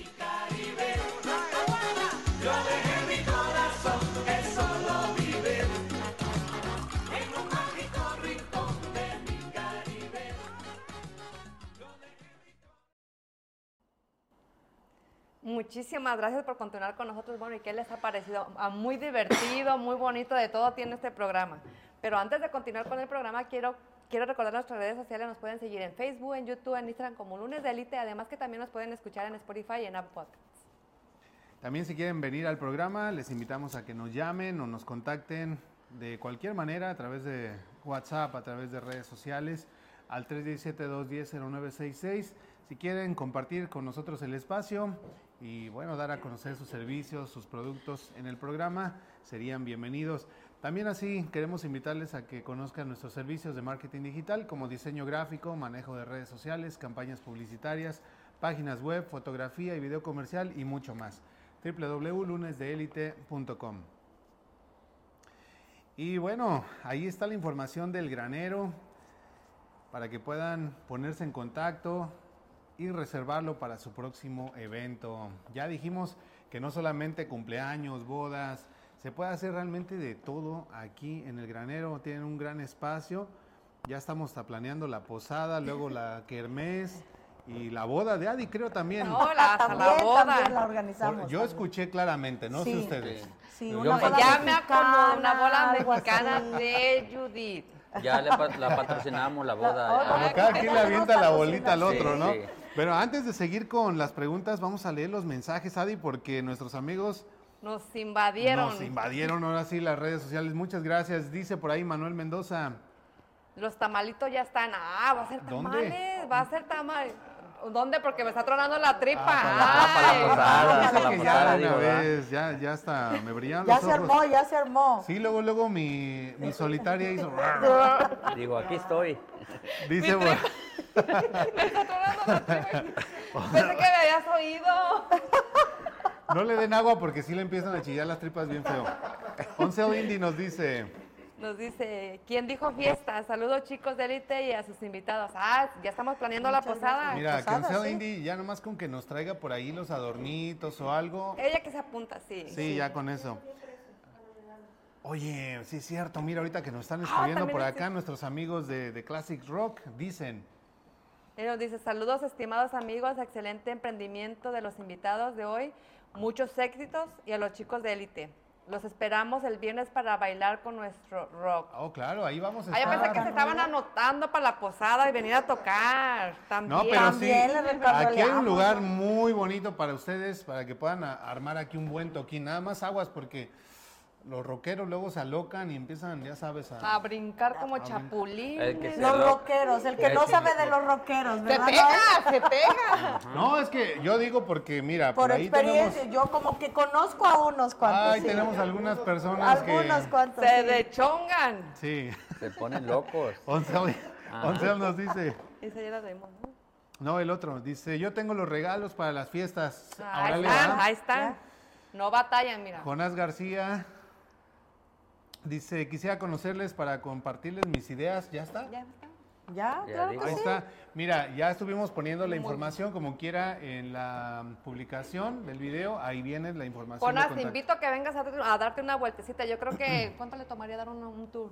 Muchísimas gracias por continuar con nosotros. Bueno, ¿y qué les ha parecido? Ah, muy divertido, muy bonito, de todo tiene este programa. Pero antes de continuar con el programa, quiero, quiero recordar nuestras redes sociales. Nos pueden seguir en Facebook, en YouTube, en Instagram como Lunes de Elite. Además que también nos pueden escuchar en Spotify y en Apple Podcasts. También si quieren venir al programa, les invitamos a que nos llamen o nos contacten de cualquier manera a través de WhatsApp, a través de redes sociales, al 317-210-0966. Si quieren compartir con nosotros el espacio y bueno, dar a conocer sus servicios, sus productos en el programa, serían bienvenidos. También así queremos invitarles a que conozcan nuestros servicios de marketing digital como diseño gráfico, manejo de redes sociales, campañas publicitarias, páginas web, fotografía y video comercial y mucho más. www.lunesdeelite.com. Y bueno, ahí está la información del granero para que puedan ponerse en contacto y reservarlo para su próximo evento. Ya dijimos que no solamente cumpleaños, bodas, se puede hacer realmente de todo aquí en el granero. Tienen un gran espacio. Ya estamos planeando la posada, luego la kermés y la boda de Adi, creo también. No, la, la boda. también la organizamos. Yo también. escuché claramente, no sé Sí. ustedes. Sí, una boda Ya me acomodé una así. mexicana de Judith. Ya le la patrocinamos la boda. ya. Como cada quien le avienta la bolita al Sí, otro, ¿no? Pero antes de seguir con las preguntas, vamos a leer los mensajes, Adi, porque nuestros amigos Nos invadieron. nos invadieron ahora sí las redes sociales. Muchas gracias. Dice por ahí Manuel Mendoza. Los tamalitos ya están. Ah, va a ser ¿Dónde? tamales. Va a ser tamal. ¿Dónde? Porque me está tronando la tripa. Ah, para la Ay. posada, Dice para la que posada, ya una ya, ya hasta me brillaron Ya los se ojos. armó, ya se armó. Sí, luego, luego mi, mi solitaria hizo. Digo, aquí estoy. Dice, bueno, Me está tronando la tripa. Pensé que me habías oído. no le den agua porque sí le empiezan a chillar las tripas bien feo. Oncel Indy nos dice, Nos dice, ¿quién dijo fiesta? Saludos chicos de Elite y a sus invitados. Ah, ya estamos planeando la posada. mira, que Oncel sí. Indy ya nomás con que nos traiga por ahí los adornitos o algo. Ella que se apunta, sí. Sí, ya con eso. Oye, sí es cierto, mira, ahorita que nos están escribiendo también por acá nuestros amigos de, de Classic Rock, dicen, Él nos dice, saludos estimados amigos, excelente emprendimiento de los invitados de hoy, muchos éxitos y a los chicos de Élite. Los esperamos el viernes para bailar con nuestro rock. oh, claro, ahí vamos a Ah, yo pensé que estar. se estaban anotando para la posada y venir a tocar. También. No, pero sí, También aquí hay un lugar muy bonito para ustedes, para que puedan armar aquí un buen toquín. Nada más aguas porque los rockeros luego se alocan y empiezan, ya sabes, a... A brincar como se Los lo- rockeros, el que El no que- sabe de los rockeros, Se ¿verdad? pega, se pega. No, es que yo digo porque, mira, por, Por ahí experiencia, tenemos... yo como que conozco a unos cuantos. Ay, sí. tenemos algunas personas Algunos que... cuantos. Se sí. dechongan. Sí, Se ponen locos. Oncel, Ajá. Oncel nos dice... Esa ya la ¿no? No, el otro. Dice, yo tengo los regalos para las fiestas. Ahí Órale, están, ahí están. No batallan, mira. Jonás García dice, quisiera conocerles para compartirles mis ideas. ¿Ya está? Ya está. Ya, Ya claro que Ahí sí. está. Mira, ya estuvimos poniendo la información como quiera en la publicación del video. Ahí viene la información. Jonas, te invito a que vengas a, a darte una vueltecita. Yo creo que, ¿cuánto le tomaría dar un, un tour?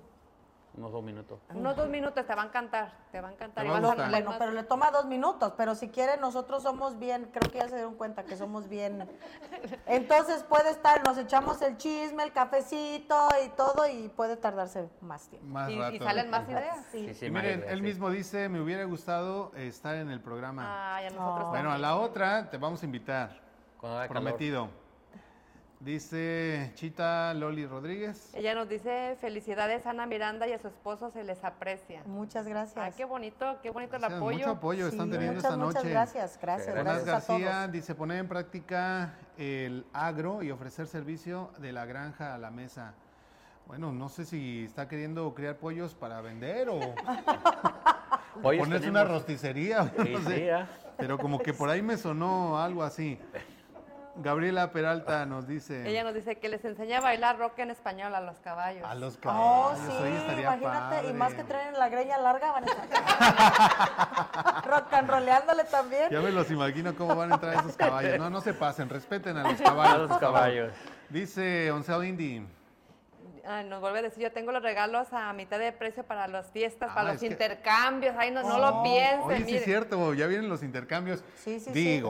Unos dos minutos. Unos dos minutos, te va a encantar, te va a Y va a Bueno, más. pero le toma dos minutos, pero si quiere nosotros somos bien, creo que ya se dieron cuenta que somos bien. Entonces puede estar, nos echamos el chisme, el cafecito y todo y puede tardarse más tiempo. Más y, rato. y salen más ideas. Sí. Sí, sí, Y más miren, ideas, él sí. mismo dice, me hubiera gustado estar en el programa. Ay, a nosotros No. bueno, a la otra te vamos a invitar. Calor. Dice Chita Loli Rodríguez. Ella nos dice, felicidades Ana Miranda y a su esposo se les aprecia. Muchas gracias. Ay, qué bonito, qué bonito el Gracias, apoyo. Mucho apoyo están Sí, teniendo muchas, esta muchas noche. gracias, gracias, Sí. Jonás gracias a García todos. dice poner en práctica el agro y ofrecer servicio de la granja a la mesa. Bueno, no sé si está queriendo criar pollos para vender o Pollos ponerse una tenemos. rosticería. Sí, no sí, sé. ¿ah? Pero como que por ahí me sonó algo así. Gabriela Peralta nos dice. Ella nos dice que les enseña a bailar rock en español a los caballos. A los Oh, caballos. sí, oye, estaría imagínate, y más que traen la greña larga, van a estar rock and rolleándole también. Ya me los imagino cómo van a entrar esos caballos. No, no se pasen, respeten a los A caballos. los por favor. caballos. Dice Oncel Indy. Ay, nos vuelve a decir, yo tengo los regalos a mitad de precio para las fiestas, Ah, para es los que- intercambios. Ay, no, no Oh, lo piensen, Oye, sí es cierto, ya vienen los intercambios. Sí, sí, sí.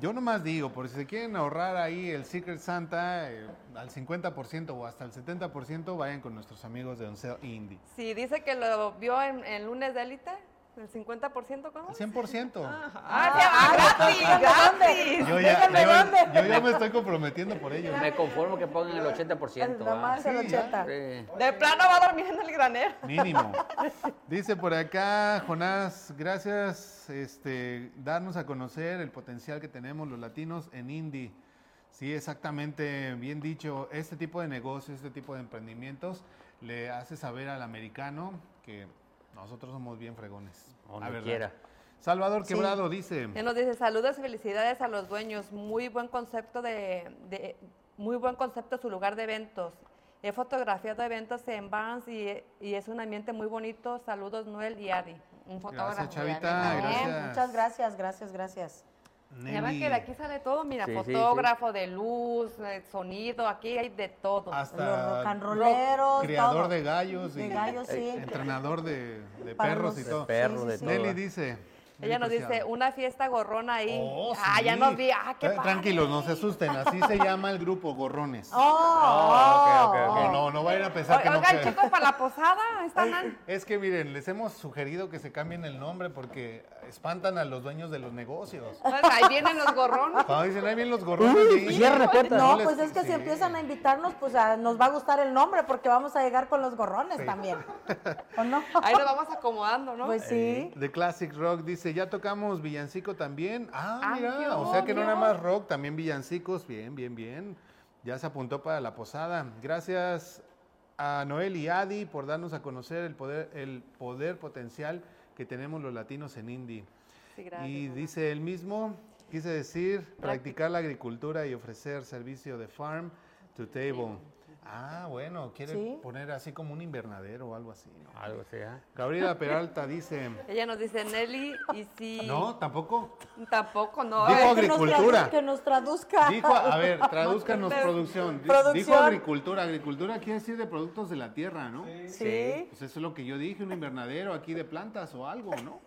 Yo nomás digo, por si se quieren ahorrar ahí el Secret Santa eh, al 50% o hasta el 70%, vayan con nuestros amigos de Oncel Indy. Sí, dice que lo vio en, en lunes de élite, el 50%, ¿cómo? Al 100%. Ah, sí, ah, gratis, gratis. Yo ya, Díganme yo- dónde. yo ya me estoy comprometiendo por ello. Me conformo que pongan el 80%. Nada más el Sí, ya. 80. Sí. De plano va a dormir en el granero. Mínimo. Dice por acá, Jonás, gracias este, darnos a conocer el potencial que tenemos los latinos en Indie. Sí, exactamente, bien dicho. Este tipo de negocios, este tipo de emprendimientos le hace saber al americano que nosotros somos bien fregones. Donde La verdad. quiera. Salvador Sí. Quebrado dice, Él nos dice saludos y felicidades a los dueños. Muy buen concepto de, de- muy buen concepto su lugar de eventos. He fotografiado eventos en Barnes y, y es un ambiente muy bonito. Saludos Noel y Adi. Un fotógrafo. Gracias, Chavita, gracias. Muchas gracias, gracias, gracias. Ya ven que de aquí sale todo, mira, Sí, sí, sí. fotógrafo de luz, eh, sonido, aquí hay de todo. hasta Los rock criador todo. de gallos, De y gallos, sí. entrenador de, de perros y todo. De perros, Sí, de sí, todo. Nelly dice. Ella nos dice, una fiesta gorrona ahí. Oh, ah, ya nos vi, ah, qué Eh, padre. Tranquilos, no se asusten, así se llama el grupo Gorrones. Oh, ok, ok, ok. No, no, no vayan a pensar que no. Oigan, chicos, para la posada, están... Es que miren, les hemos sugerido que se cambien el nombre porque espantan a los dueños de los negocios. Pues ahí vienen los gorrones. Cuando dicen, ahí vienen los gorrones. sí. cierra puertas. No, pues es que si sí. empiezan a invitarnos, pues a- nos va a gustar el nombre porque vamos a llegar con los gorrones también. ¿O no? Ahí nos vamos acomodando, ¿no? Pues sí. The Classic Rock dice, ya tocamos villancico también. Ah, Ah, mira, o sea que no nada más rock, también villancicos. Bien, bien, bien. Ya se apuntó para la posada. Gracias a Noel y Adi por darnos a conocer el poder, el poder potencial que tenemos los latinos en Indie. Sí, gracias. Y dice él mismo, quise decir, practicar la agricultura y ofrecer servicio de farm to table. Ah, bueno, quiere Sí. poner así como un invernadero o algo así. ¿no? Algo así, ¿ah? Gabriela Peralta dice, Ella nos dice Nelly y si... no, tampoco. Tampoco, no. Dijo eh, Que nos agricultura. Que nos traduzca. Dijo, a ver, tradúzcanos producción. Producción. Dijo agricultura. Agricultura quiere decir de productos de la tierra, ¿no? Sí. Pues eso es lo que yo dije, un invernadero aquí de plantas o algo, ¿no?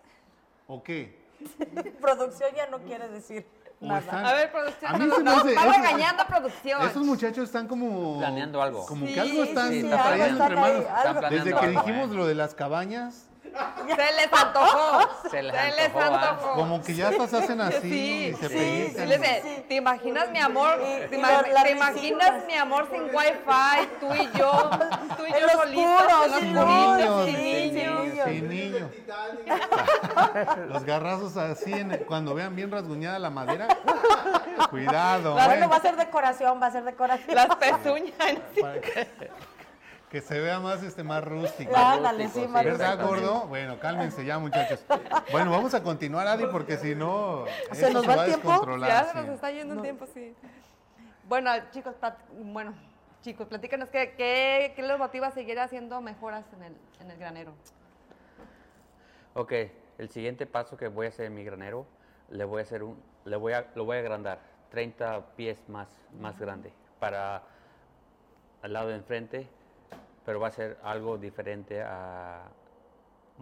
¿O qué? Producción ya no quiere decir nada. están- A ver, producción, A mí no, se me no, hace- está esos- regañando a producción. Esos muchachos están como... Planeando algo. Como Sí, que algo están sí, sí, trayendo algo entre están ahí, manos. algo. Desde que algo, dijimos ¿eh? lo de las cabañas, Se les antojó. Se les antojó, ¿ah? como que ya hasta se hacen así Sí, y se sí, sí, les ¿Te imaginas mi amor? Y- ¿Te, ima- la- te imaginas mi amor sin wifi? Tú y yo, tú y yo solitos, sin luz, sin niños. sí. Sí, niño. Los garrazos así, en- cuando vean bien rasguñada la madera, cuidado. Bueno, ¿eh? va a ser decoración, va a ser decoración. Las pezuñas. Que, se vea más, este, más rústico. Ándale, sí. ¿Verdad, gordo? Bueno, cálmense ya, muchachos. Bueno, vamos a continuar, Adi, porque si no, ¿Se nos va el tiempo? Ya se nos está yendo un tiempo, sí. Bueno, chicos, bueno, chicos, platícanos qué, qué, qué les motiva a seguir haciendo mejoras en el, en el granero. Ok, el siguiente paso que voy a hacer en mi granero, le voy a hacer un, le voy a, lo voy a agrandar, 30 pies más, más grande, para al lado de enfrente, pero va a ser algo diferente a,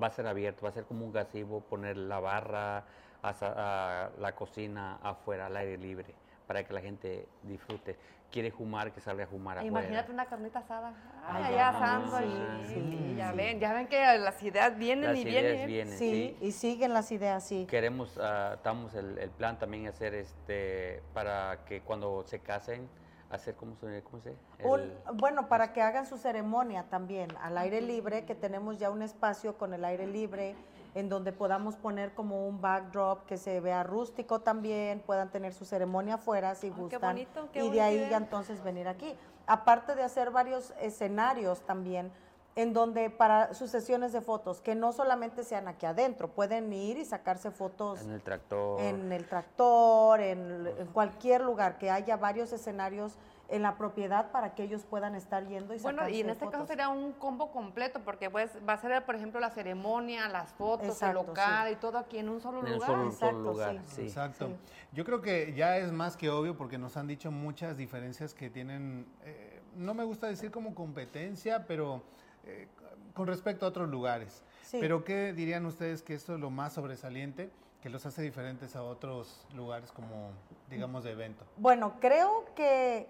va a ser abierto, va a ser como un gazebo, poner la barra, a la cocina afuera, al aire libre, para que la gente disfrute. Quiere fumar, que salga a fumar afuera. Imagínate una carnita asada. Ay, allá asando. sí, y, sí, y ya sí. ven, ya ven que las ideas vienen Las y ideas vienen. vienen, Sí, y siguen las ideas, sí. Queremos, ah, estamos el, el plan también hacer este para que cuando se casen, hacer cómo se, cómo se Un- bueno, para que hagan su ceremonia también al aire libre, que tenemos ya un espacio con el aire libre en donde podamos poner como un backdrop que se vea rústico también, puedan tener su ceremonia afuera si Ah, qué gustan bonito, qué y de ahí idea. ya entonces venir aquí. Aparte de hacer varios escenarios también, en donde para sus sesiones de fotos, que no solamente sean aquí adentro, pueden ir y sacarse fotos En el tractor. en el tractor, en, en cualquier lugar, que haya varios escenarios en la propiedad para que ellos puedan estar yendo y Bueno, y en este caso sería un combo completo, porque pues va a ser, por ejemplo, la ceremonia, las fotos, Exacto, el local y todo aquí en un solo en lugar. solo, un solo Exacto, lugar. sí. sí. Exacto. sí. Yo creo que ya es más que obvio porque nos han dicho muchas diferencias que tienen, eh, no me gusta decir como competencia, pero eh, con respecto a otros lugares. Sí. Pero ¿qué dirían ustedes que esto es lo más sobresaliente que los hace diferentes a otros lugares como, digamos, de evento? Bueno, creo que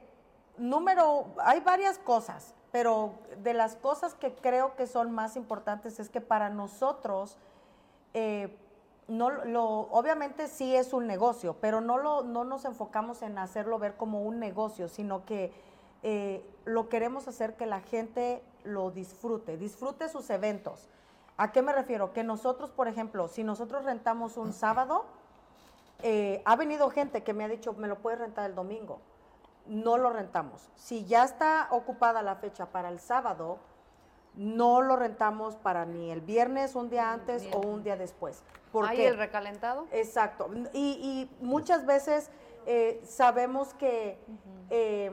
número, hay varias cosas, pero de las cosas que creo que son más importantes es que para nosotros, eh, no lo, obviamente sí es un negocio, pero no, lo, no nos enfocamos en hacerlo ver como un negocio, sino que eh, lo queremos hacer que la gente lo disfrute, disfrute sus eventos. ¿A qué me refiero? Que nosotros, por ejemplo, si nosotros rentamos un sábado, eh, ha venido gente que me ha dicho, me lo puedes rentar el domingo. No lo rentamos. Si ya está ocupada la fecha para el sábado, no lo rentamos para ni el viernes, un día antes o un día después. ¿Por ¿Hay el recalentado? Exacto. Y, y muchas veces eh, sabemos que eh,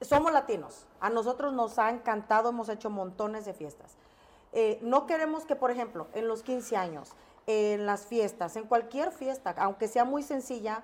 somos latinos. A nosotros nos ha encantado, hemos hecho montones de fiestas. Eh, no queremos que, por ejemplo, en los 15 años, en las fiestas, en cualquier fiesta, aunque sea muy sencilla,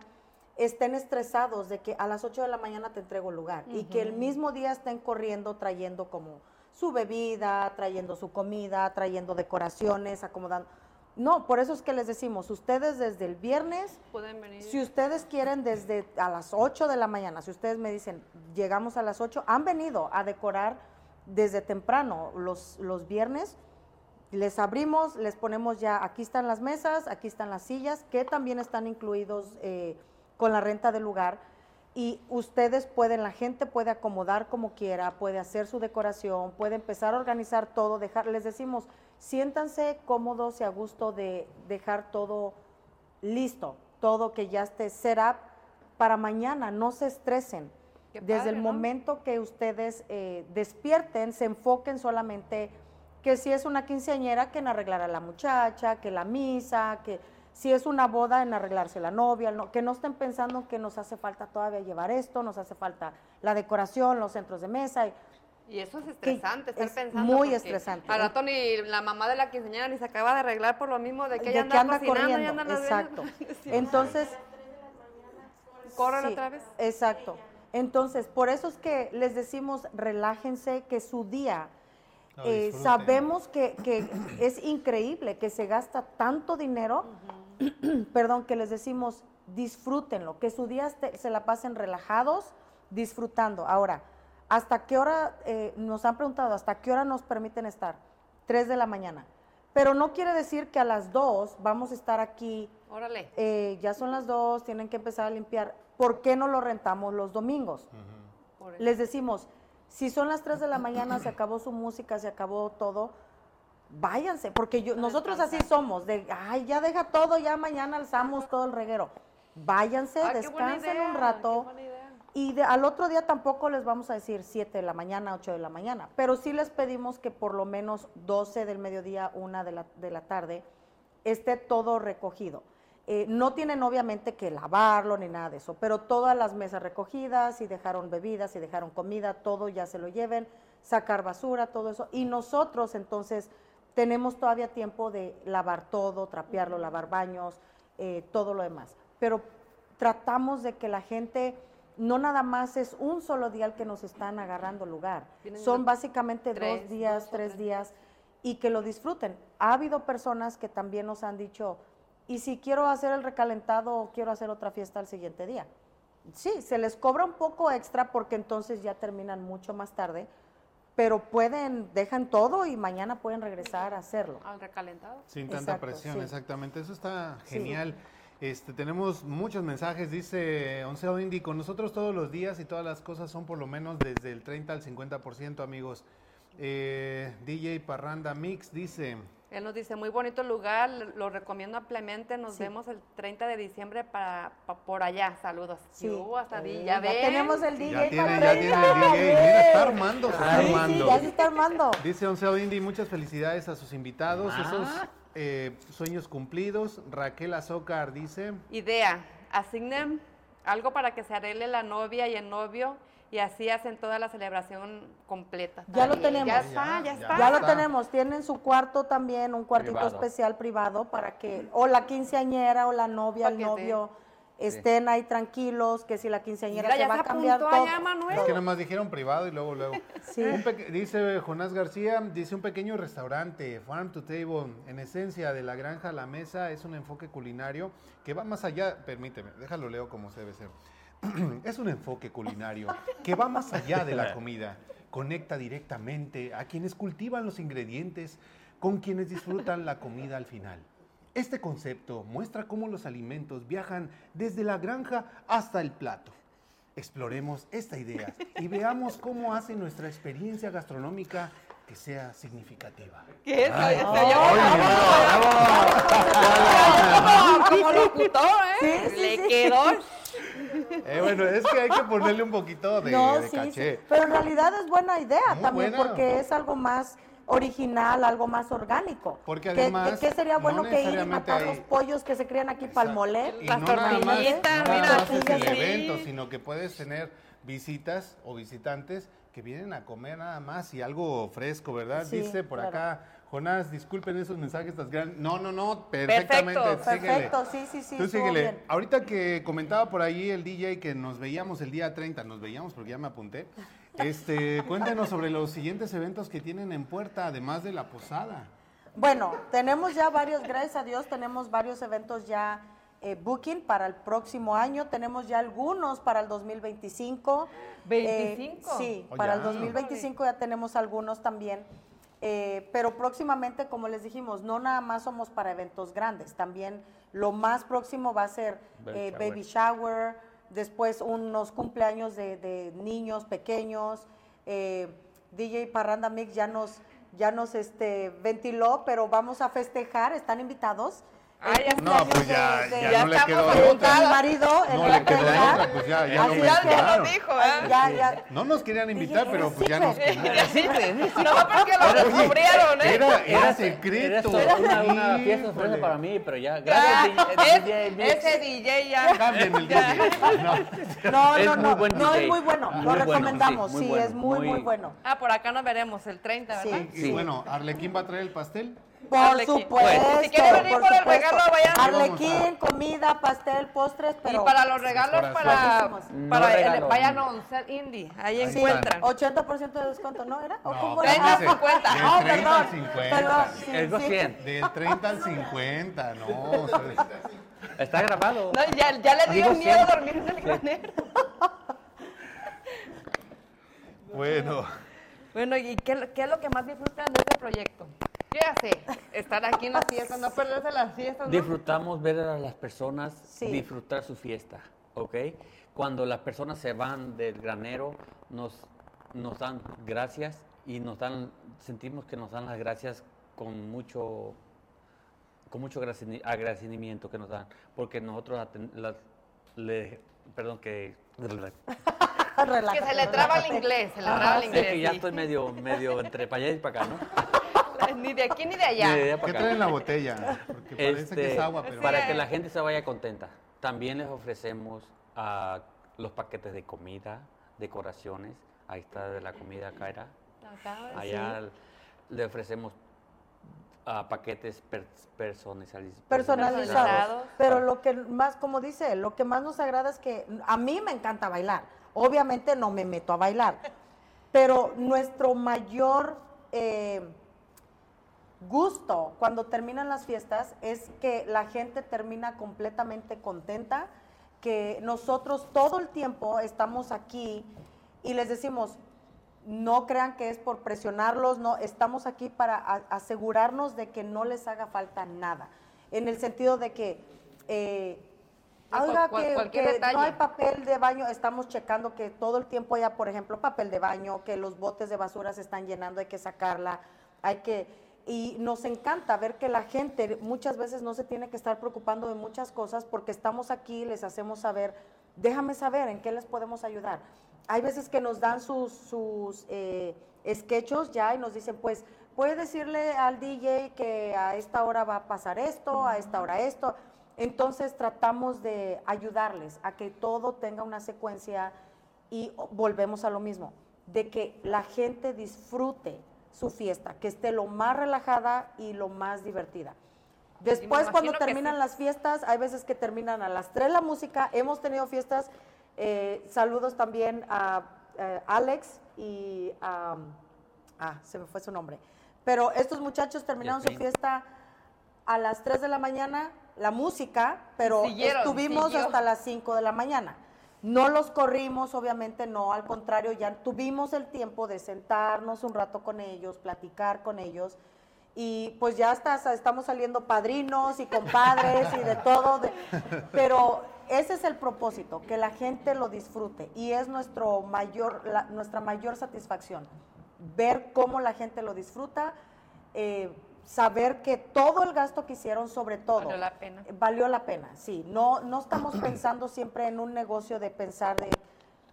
estén estresados de que a las 8 de la mañana te entrego el lugar y que el mismo día estén corriendo trayendo como su bebida, trayendo su comida, trayendo decoraciones, acomodando. No, por eso es que les decimos, ustedes desde el viernes Pueden venir. si ustedes quieren desde a las 8 de la mañana, si ustedes me dicen, llegamos a las 8, han venido a decorar desde temprano los, los viernes, les abrimos, les ponemos ya, aquí están las mesas, aquí están las sillas, que también están incluidos eh, con la renta del lugar. Y ustedes pueden, la gente puede acomodar como quiera, puede hacer su decoración, puede empezar a organizar todo, dejar, les decimos, siéntanse cómodos y a gusto de dejar todo listo, todo que ya esté set up para mañana, no se estresen. Qué Desde padre, el ¿no? momento que ustedes eh, despierten, se enfoquen solamente que si es una quinceañera, que en arreglar a la muchacha, que la misa, que si es una boda, en arreglarse la novia, no- que no estén pensando que nos hace falta todavía llevar esto, nos hace falta la decoración, los centros de mesa. y- Y eso es estresante, estar es pensando. muy estresante. Al rato ni la mamá de la quinceañera ni se acaba de arreglar por lo mismo de que ella anda, anda cocinando y las Exacto. Entonces, Corren Sí, otra vez. Exacto. Entonces, por eso es que les decimos, relájense, que su día, eh, sabemos que, que es increíble que se gasta tanto dinero, perdón, que les decimos, disfrútenlo, que su día se la pasen relajados, disfrutando. Ahora, ¿hasta qué hora, eh, nos han preguntado, hasta qué hora nos permiten estar? Tres de la mañana. Pero no quiere decir que a las dos vamos a estar aquí Órale. eh, ya son las dos, tienen que empezar a limpiar. ¿Por qué no lo rentamos los domingos? Les decimos, si son las 3 de la mañana, se acabó su música, se acabó todo, váyanse, porque yo, nosotros así somos, de, ay, ya deja todo, ya mañana alzamos todo el reguero. Váyanse, Ah, descansen un qué rato. buena idea. Y de- al otro día tampoco les vamos a decir 7 de la mañana, 8 de la mañana, pero sí les pedimos que por lo menos 12 del mediodía, 1 de la, de la tarde, esté todo recogido. Eh, no tienen obviamente que lavarlo ni nada de eso, pero todas las mesas recogidas, si dejaron bebidas, si dejaron comida, todo ya se lo lleven, sacar basura, todo eso. Y nosotros entonces tenemos todavía tiempo de lavar todo, trapearlo, lavar baños, eh, todo lo demás. Pero tratamos de que la gente no nada más es un solo día el que nos están agarrando lugar. Son básicamente tres, dos días, dos tres tres días y que lo disfruten. Ha habido personas que también nos han dicho, ¿y si quiero hacer el recalentado o quiero hacer otra fiesta al siguiente día? Sí, se les cobra un poco extra porque entonces ya terminan mucho más tarde, pero pueden, dejan todo y mañana pueden regresar a hacerlo. Al recalentado. Sin tanta Exacto, presión, sí. exactamente. Eso está Sí. Este, tenemos muchos mensajes, dice Onceo Indy, con nosotros todos los días y todas las cosas son por lo menos desde el 30 al 50%, amigos. Eh, DJ Parranda Mix dice, Él nos dice, muy bonito lugar, lo recomiendo ampliamente, nos Sí. vemos el 30 de diciembre para, pa- por allá, saludos. Sí. Uh, hasta Eh, ya ven. tenemos el DJ. Ya tiene, para ya el tiene el 30. DJ. Mira, está armando, se está Sí, sí, armando. ya se está armando. Dice Onceo Indy, muchas felicidades a sus invitados, Ah. esos eh, sueños cumplidos. Raquel Azócar dice, Idea, asignen algo para que se arregle la novia y el novio y así hacen toda la celebración completa. Ya lo tenemos. Ya está, Ya, está. Ya lo está. tenemos, tienen su cuarto también, un cuartito Privado. especial privado para que o la quinceañera o la novia, el te- novio estén ahí tranquilos, que si la quinceañera Mira, se ya va a se cambiar apuntó todo. allá, Manuel. es que nada más dijeron privado y luego, luego. Sí. Un peque- dice Jonás García, dice un pequeño restaurante, Farm to Table, en esencia de la granja a la mesa, es un enfoque culinario que va más allá, permíteme, déjalo leo como se debe ser. es un enfoque culinario que va más allá de la comida, conecta directamente a quienes cultivan los ingredientes con quienes disfrutan la comida al final. Este concepto muestra cómo los alimentos viajan desde la granja hasta el plato. Exploremos esta idea y veamos cómo hace nuestra experiencia gastronómica que sea significativa. ¿Qué es? Se Ay, oye ¡Ay, como, como locutor, ¿eh? Sí, sí, Le sí. quedó. Eh, bueno, es que hay que ponerle un poquito de, no, de sí, caché. sí, pero en realidad es buena idea Muy también buena. porque es algo más original, algo más orgánico. Porque ¿Qué- además, qué, qué sería no bueno que ir y matar hay- los pollos que se crían aquí para el mole? Y Las no nada más, no nada más el evento, sino que puedes tener visitas o visitantes que vienen a comer nada más y algo fresco, ¿verdad? Sí, Dice por claro. acá, Jonás, disculpen esos mensajes tan grandes. No, no, no, perfectamente. Perfecto, síguele. Perfecto, sí, sí, sí. Tú síguele. bien. Ahorita que comentaba por ahí el DJ que nos veíamos el día 30, nos veíamos porque ya me apunté. Este, cuéntenos sobre los siguientes eventos que tienen en puerta, además de la posada. Bueno, tenemos ya varios, gracias a Dios, tenemos varios eventos ya eh, booking para el próximo año. Tenemos ya algunos para el 2025. Eh, ¿25? sí, Oh, para el ya. 2025 ya tenemos algunos también. Eh, pero próximamente, como les dijimos, no nada más somos para eventos grandes, también lo más próximo va a ser Baby eh, shower. Después unos cumpleaños de, de niños pequeños. eh, DJ Parranda Mix ya nos, ya nos este, ventiló, pero vamos a festejar, están invitados. Ah, ya No, pues ya, de- ya, ya no le quedó otra. marido, No le quedó 30. otra, pues ya, ya lo Así Ya, mencionaron. dijo, ¿eh? Ya, ya. No nos querían invitar, pero era pues ya nos secret. No, porque lo descubrieron, ¿eh? Era, era Era secreto. esto, una, una fiesta sorpresa para mí, pero ya, gracias, DJ ese DJ ya. Cambien el DJ. No. No, Es no, muy no, buen no DJ. es muy bueno, Muy lo bueno, recomendamos, sí, sí, muy bueno, es muy, muy, bueno. Ah, por acá nos veremos el 30, ¿verdad? Sí. Y Sí. bueno, Arlequín va a traer el pastel. Por Arlequín. supuesto. Si quiere venir por el supuesto. regalo, vayan. Arlequín, comida, pastel, postres, pero y para los regalos, para, para No el- regalo. vayan a Oncel Indie, ahí, Ahí encuentran. 80% de descuento, ¿no era? ¿O No, cómo pues era? Treinta, dice, cincuenta. Del Ah, 30 perdón, al 50. perdón, sí, El sí. 100. Del 30 al 50, no. o sea, Está grabado. No, ya, ya le dio miedo cien. dormir en el granero. bueno, Bueno, ¿y qué, qué es lo que más disfrutan de este proyecto? ¿Qué hace? Estar aquí en las fiestas, no perderse las fiestas, ¿no? Disfrutamos ver a las personas Sí. disfrutar su fiesta, ¿ok? Cuando las personas se van del granero, nos, nos dan gracias y nos dan, sentimos que nos dan las gracias con mucho, con mucho agradecimiento que nos dan, porque nosotros las- le- perdón que Relájate, Que se le traba el inglés, se le traba el sé inglés. que ya sí. estoy medio, medio entre para allá y para acá, ¿no? Ni de aquí ni de allá. Ni de allá ¿qué para acá. trae en la botella? Porque parece Este, que es agua, pero... Para que la gente se vaya contenta. También les ofrecemos los paquetes de comida, decoraciones. Ahí está de la comida acá era. Acá, Allá le ofrecemos paquetes per- personalizados. personalizados. Personalizados. Pero lo que más, como dice, lo que más nos agrada es que a mí me encanta bailar. Obviamente no me meto a bailar, pero nuestro mayor eh, gusto cuando terminan las fiestas es que la gente termina completamente contenta, que nosotros todo el tiempo estamos aquí y les decimos, no crean que es por presionarlos, no, estamos aquí para asegurarnos de que no les haga falta nada, en el sentido de que, eh, oiga, cual- que, no hay papel de baño, estamos checando que todo el tiempo haya, por ejemplo, papel de baño, que los botes de basura se están llenando, hay que sacarla, hay que y nos encanta ver que la gente muchas veces no se tiene que estar preocupando de muchas cosas porque estamos aquí, les hacemos saber, déjame saber en qué les podemos ayudar. Hay veces que nos dan sus, sus eh, sketchos ya y nos dicen, pues, puede decirle al DJ que a esta hora va a pasar esto, a esta hora esto. Entonces tratamos de ayudarles a que todo tenga una secuencia y volvemos a lo mismo, de que la gente disfrute su fiesta, que esté lo más relajada y lo más divertida. Después, cuando terminan las fiestas, hay veces que terminan a las 3 la música. Hemos tenido fiestas, eh, saludos también a eh, Alex y a... ah, se me fue su nombre. Pero estos muchachos terminaron su fiesta a las 3 de la mañana, la música, pero estuvimos hasta las 5 de la mañana. No los corrimos, obviamente no, al contrario, ya tuvimos el tiempo de sentarnos un rato con ellos, platicar con ellos y pues ya hasta, estamos saliendo padrinos y compadres y de todo, pero ese es el propósito, que la gente lo disfrute y es nuestro mayor, nuestra mayor satisfacción, ver cómo la gente lo disfruta. Eh, saber que todo el gasto que hicieron, sobre todo, valió la pena. Valió la pena, sí. No, no estamos pensando siempre en un negocio de pensar de,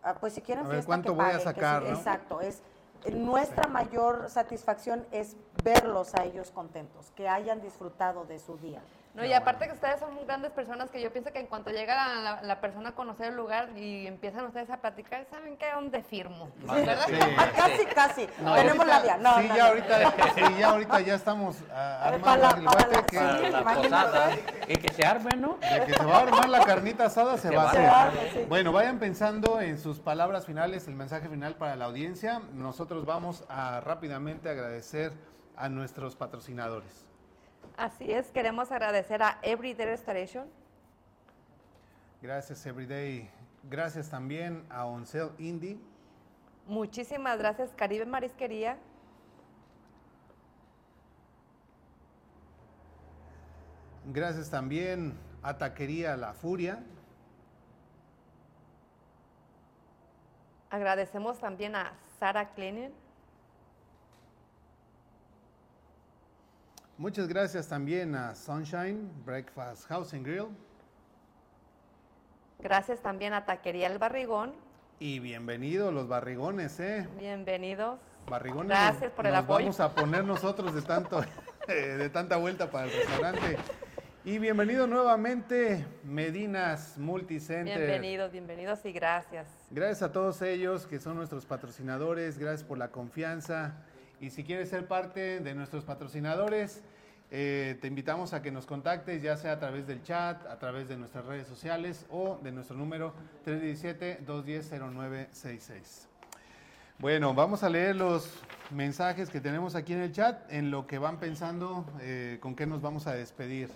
ah, pues si quieren fiesta, ¿cuánto voy a sacar? Exacto, es nuestra mayor satisfacción es verlos a ellos contentos, que hayan disfrutado de su día. No, y aparte que ustedes son grandes personas que yo pienso que en cuanto llega la, persona a conocer el lugar y empiezan ustedes a platicar, ¿saben qué? ¿Dónde firmo? ¿Verdad? casi, casi. Tenemos la vía. No, sí, ya ahorita, sí, ya ahorita ya estamos armando el guate que... La y que se arme, ¿no? De que se va a armar la carnita asada, se, va a hacer. Bueno, vayan pensando en sus palabras finales, el mensaje final para la audiencia. Nosotros vamos a rápidamente agradecer a nuestros patrocinadores. Así es, queremos agradecer a Everyday Restoration. Gracias Everyday. Gracias también a Oncel Indie. Muchísimas gracias Caribe Marisquería. Gracias también a Taquería La Furia. Agradecemos también a Sara Cleaning. Muchas gracias también a Sunshine Breakfast House and Grill. Gracias también a Taquería El Barrigón. Y bienvenidos los barrigones, ¿eh? Bienvenidos. Barrigones. Gracias por el nos apoyo. Vamos a poner nosotros de tanto, de tanta vuelta para el restaurante. Y bienvenido nuevamente, Medinas Multicenter. Bienvenidos, bienvenidos y gracias. Gracias a todos ellos que son nuestros patrocinadores, gracias por la confianza. Y si quieres ser parte de nuestros patrocinadores, eh, te invitamos a que nos contactes, ya sea a través del chat, a través de nuestras redes sociales o de nuestro número 317-210-0966. Bueno, vamos a leer los mensajes que tenemos aquí en el chat, en lo que van pensando eh, con qué nos vamos a despedir,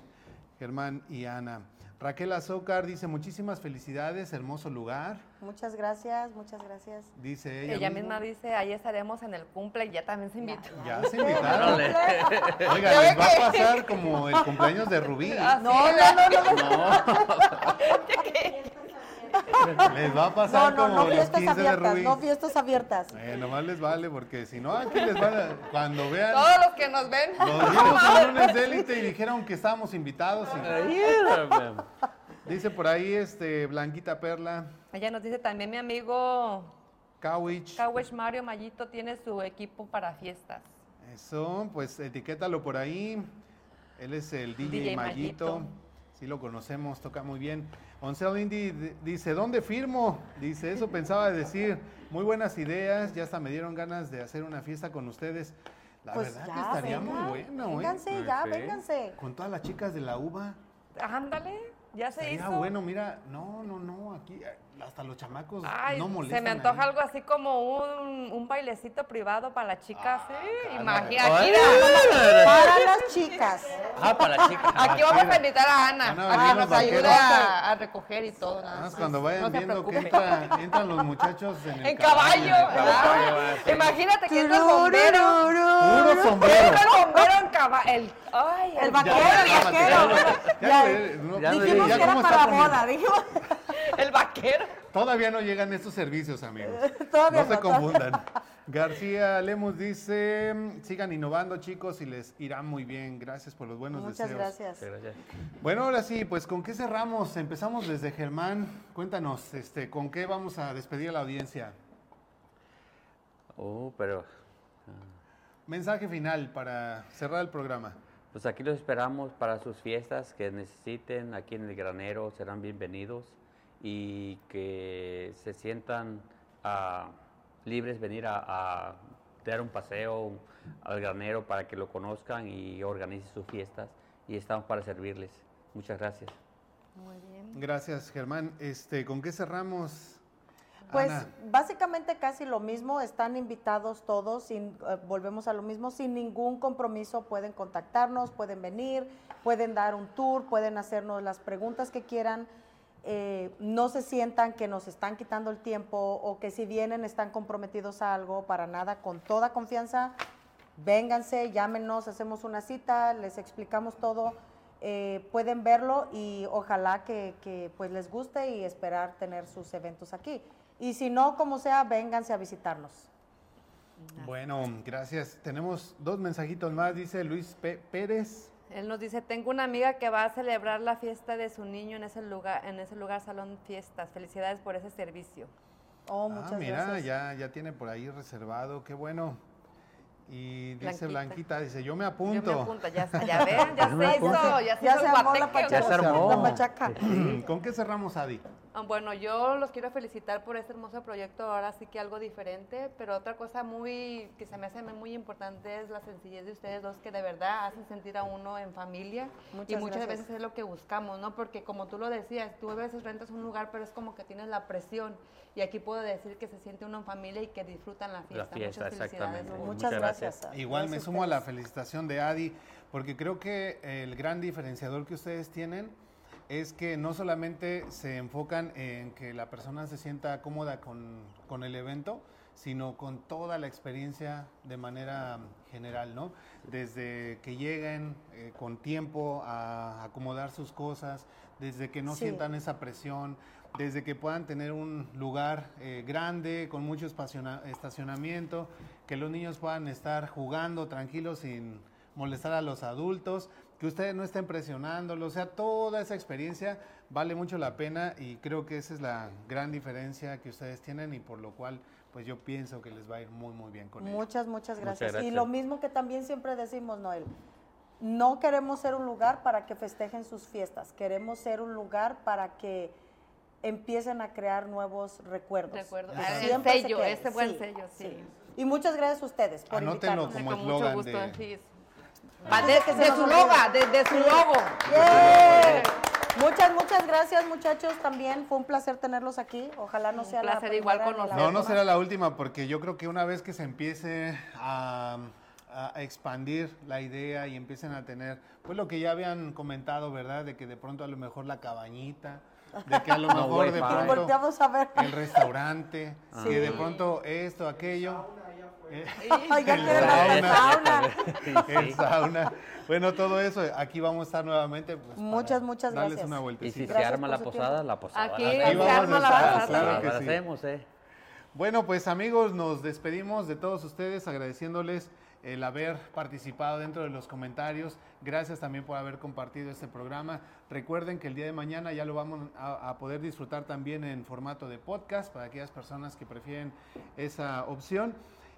Germán y Ana. Raquel Azócar dice muchísimas felicidades, hermoso lugar. Muchas gracias, muchas gracias. Dice ella. Ella misma dice, ahí estaremos en el cumple y ya también se invitó. Ya, se invitaron. Oiga, les va a pasar como el cumpleaños de Rubí. no, no, no, no. Les va a pasar no, no, como no, los 15 abiertas, de Rubí. No fiestas abiertas. Eh, nomás les vale, porque si no, aquí les va a, cuando vean. Todos los que nos ven. Nos vimos en lunes de élite y dijeron que estábamos invitados. Y... Dice por ahí este Blanquita Perla. Ella nos dice también mi amigo Kawich. Kawich Mario Mayito tiene su equipo para fiestas. Eso, pues etiquétalo por ahí. Él es el DJ, Mayito. Sí lo conocemos, toca muy bien. Oncel Indy dice, ¿dónde firmo? Dice, eso pensaba decir. Muy buenas ideas, ya hasta me dieron ganas de hacer una fiesta con ustedes. La pues verdad que estaría muy bueno, ¿eh? Vénganse, ya, vénganse. Con todas las chicas de la UVA. Ándale, ya se Sería hizo. bueno, mira, no, no, no, aquí hasta los chamacos no molestan. Se me antoja algo así como un, un, bailecito privado para las chicas. Ah, sí, imagínate. Para las chicas. Ah, para las chicas. Aquí vamos a invitar a Ana a que nos ayude a, a, recoger y todo. Nada más cuando vayan viendo que entra, entran los muchachos en el en caballo. caballo. Imagínate que entra el bombero. Puro sombrero. El bombero en caballo. El, ay, el, vaquero, el vaquero. Ya, dijimos que era para boda. Dijimos. Vaquero. Todavía no llegan estos servicios, amigos. Todavía no, se confundan. García Lemos dice, sigan innovando chicos y les irá muy bien. Gracias por los buenos Muchas deseos. Muchas gracias. Bueno, ahora sí, pues ¿con qué cerramos? Empezamos desde Germán. Cuéntanos, este, ¿con qué vamos a despedir a la audiencia? Oh, pero Mensaje final para cerrar el programa. pues aquí los esperamos para sus fiestas que necesiten aquí en el granero, serán bienvenidos y que se sientan ah, libres venir a, a dar un paseo al granero para que lo conozcan y organicen sus fiestas y estamos para servirles. Muchas gracias. Muy bien. Gracias, Germán. Este, ¿con qué cerramos? Pues Ana? básicamente casi lo mismo, están invitados todos, sin, eh, volvemos a lo mismo, sin ningún compromiso pueden contactarnos, pueden venir, pueden dar un tour, pueden hacernos las preguntas que quieran, eh, no se sientan que nos están quitando el tiempo o que si vienen están comprometidos a algo, para nada, con toda confianza, vénganse, llámenos, hacemos una cita, les explicamos todo, eh, pueden verlo y ojalá que, pues les guste y esperar tener sus eventos aquí. Y si no, como sea, vénganse a visitarnos. Bueno, gracias. Tenemos dos mensajitos más, dice Luis Pérez. Él nos dice, tengo una amiga que va a celebrar la fiesta de su niño en ese lugar, en ese lugar Salón Fiestas. Felicidades por ese servicio. Oh, muchas ah, mira, gracias. ya, ya tiene por ahí reservado, qué bueno. Y dice Blanquita. Blanquita, dice, yo me Yo apunto. me apunto, ya, está, ya ven, ya Yo se hizo, ya se Ya hizo se armó la guateque. Ya se armó. La machaca. ¿Con qué cerramos, Adi? Ah, Bueno, yo los quiero felicitar por este hermoso proyecto, ahora sí que algo diferente, pero otra cosa muy que se me hace muy importante es la sencillez de ustedes dos que de verdad hacen sentir a uno en familia y Muchas muchas gracias. veces es lo que buscamos, ¿no? Porque como tú lo decías, tú a veces rentas un lugar, pero es como que tienes la presión y aquí puedo decir que se siente uno en familia y que disfrutan la fiesta. fiesta, Muchas felicidades. exactamente. Muchas, Muchas gracias. gracias. Igual me sumo a la felicitación de Adi, porque creo que el gran diferenciador que ustedes tienen es que no solamente se enfocan en que la persona se sienta cómoda con, con el evento, sino con toda la experiencia de manera general, ¿no? Desde que lleguen eh, con tiempo a acomodar sus cosas, desde que no Sí. sientan esa presión, desde que puedan tener un lugar eh, grande, con mucho estacionamiento, que los niños puedan estar jugando tranquilos sin molestar a los adultos, que ustedes no estén presionándolos, o sea, toda esa experiencia vale mucho la pena y creo que esa es la gran diferencia que ustedes tienen y por lo cual pues yo pienso que les va a ir muy muy bien con ello. Muchas, muchas Muchas gracias. Y lo mismo que también siempre decimos, Noel, no queremos ser un lugar para que festejen sus fiestas, queremos ser un lugar para que empiecen a crear nuevos recuerdos. Recuerdo. Que Ah, el siempre se ese buen sello, sí. Y muchas gracias a ustedes por Anótenlo invitarnos. como eslogan gusto. De- su logo, de, de su logo. Muchas, muchas gracias muchachos también. Fue un placer tenerlos aquí. Ojalá no Un sea placer la igual con la No, no será la última porque yo creo que una vez que se empiece a, a expandir la idea y empiecen a tener, pues lo que ya habían comentado, ¿verdad? De que de pronto a lo mejor la cabañita, de que a lo No, mejor de pronto volteamos a ver. el restaurante, Sí. que de pronto esto, aquello. Eh, Ay, ya el sauna. sauna. el sauna. Bueno, todo eso, aquí vamos a estar nuevamente. pues, Muchas, muchas darles gracias. una Y si vueltecita. se arma la posada, tiempo. la posada. Aquí, vamos a la estar, pasada. claro que la sí. hacemos, eh. Bueno, pues amigos, nos despedimos de todos ustedes agradeciéndoles el haber participado dentro de los comentarios. Gracias también por haber compartido este programa. Recuerden que el día de mañana ya lo vamos a, a poder disfrutar también en formato de podcast para aquellas personas que prefieren esa opción.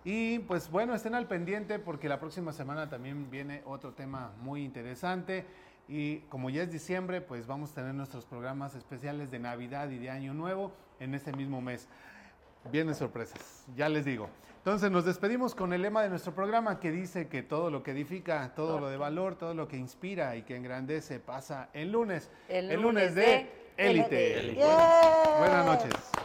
Y pues bueno, estén al pendiente porque la próxima semana también viene otro tema muy interesante. Y como ya es diciembre, pues vamos a tener nuestros programas especiales de Navidad y de Año Nuevo en este mismo mes. Vienen sorpresas, ya les digo. Entonces nos despedimos con el lema de nuestro programa que dice que todo lo que edifica, todo lo de valor, todo lo que inspira y que engrandece pasa el lunes. El lunes lunes de Élite. Buenas noches.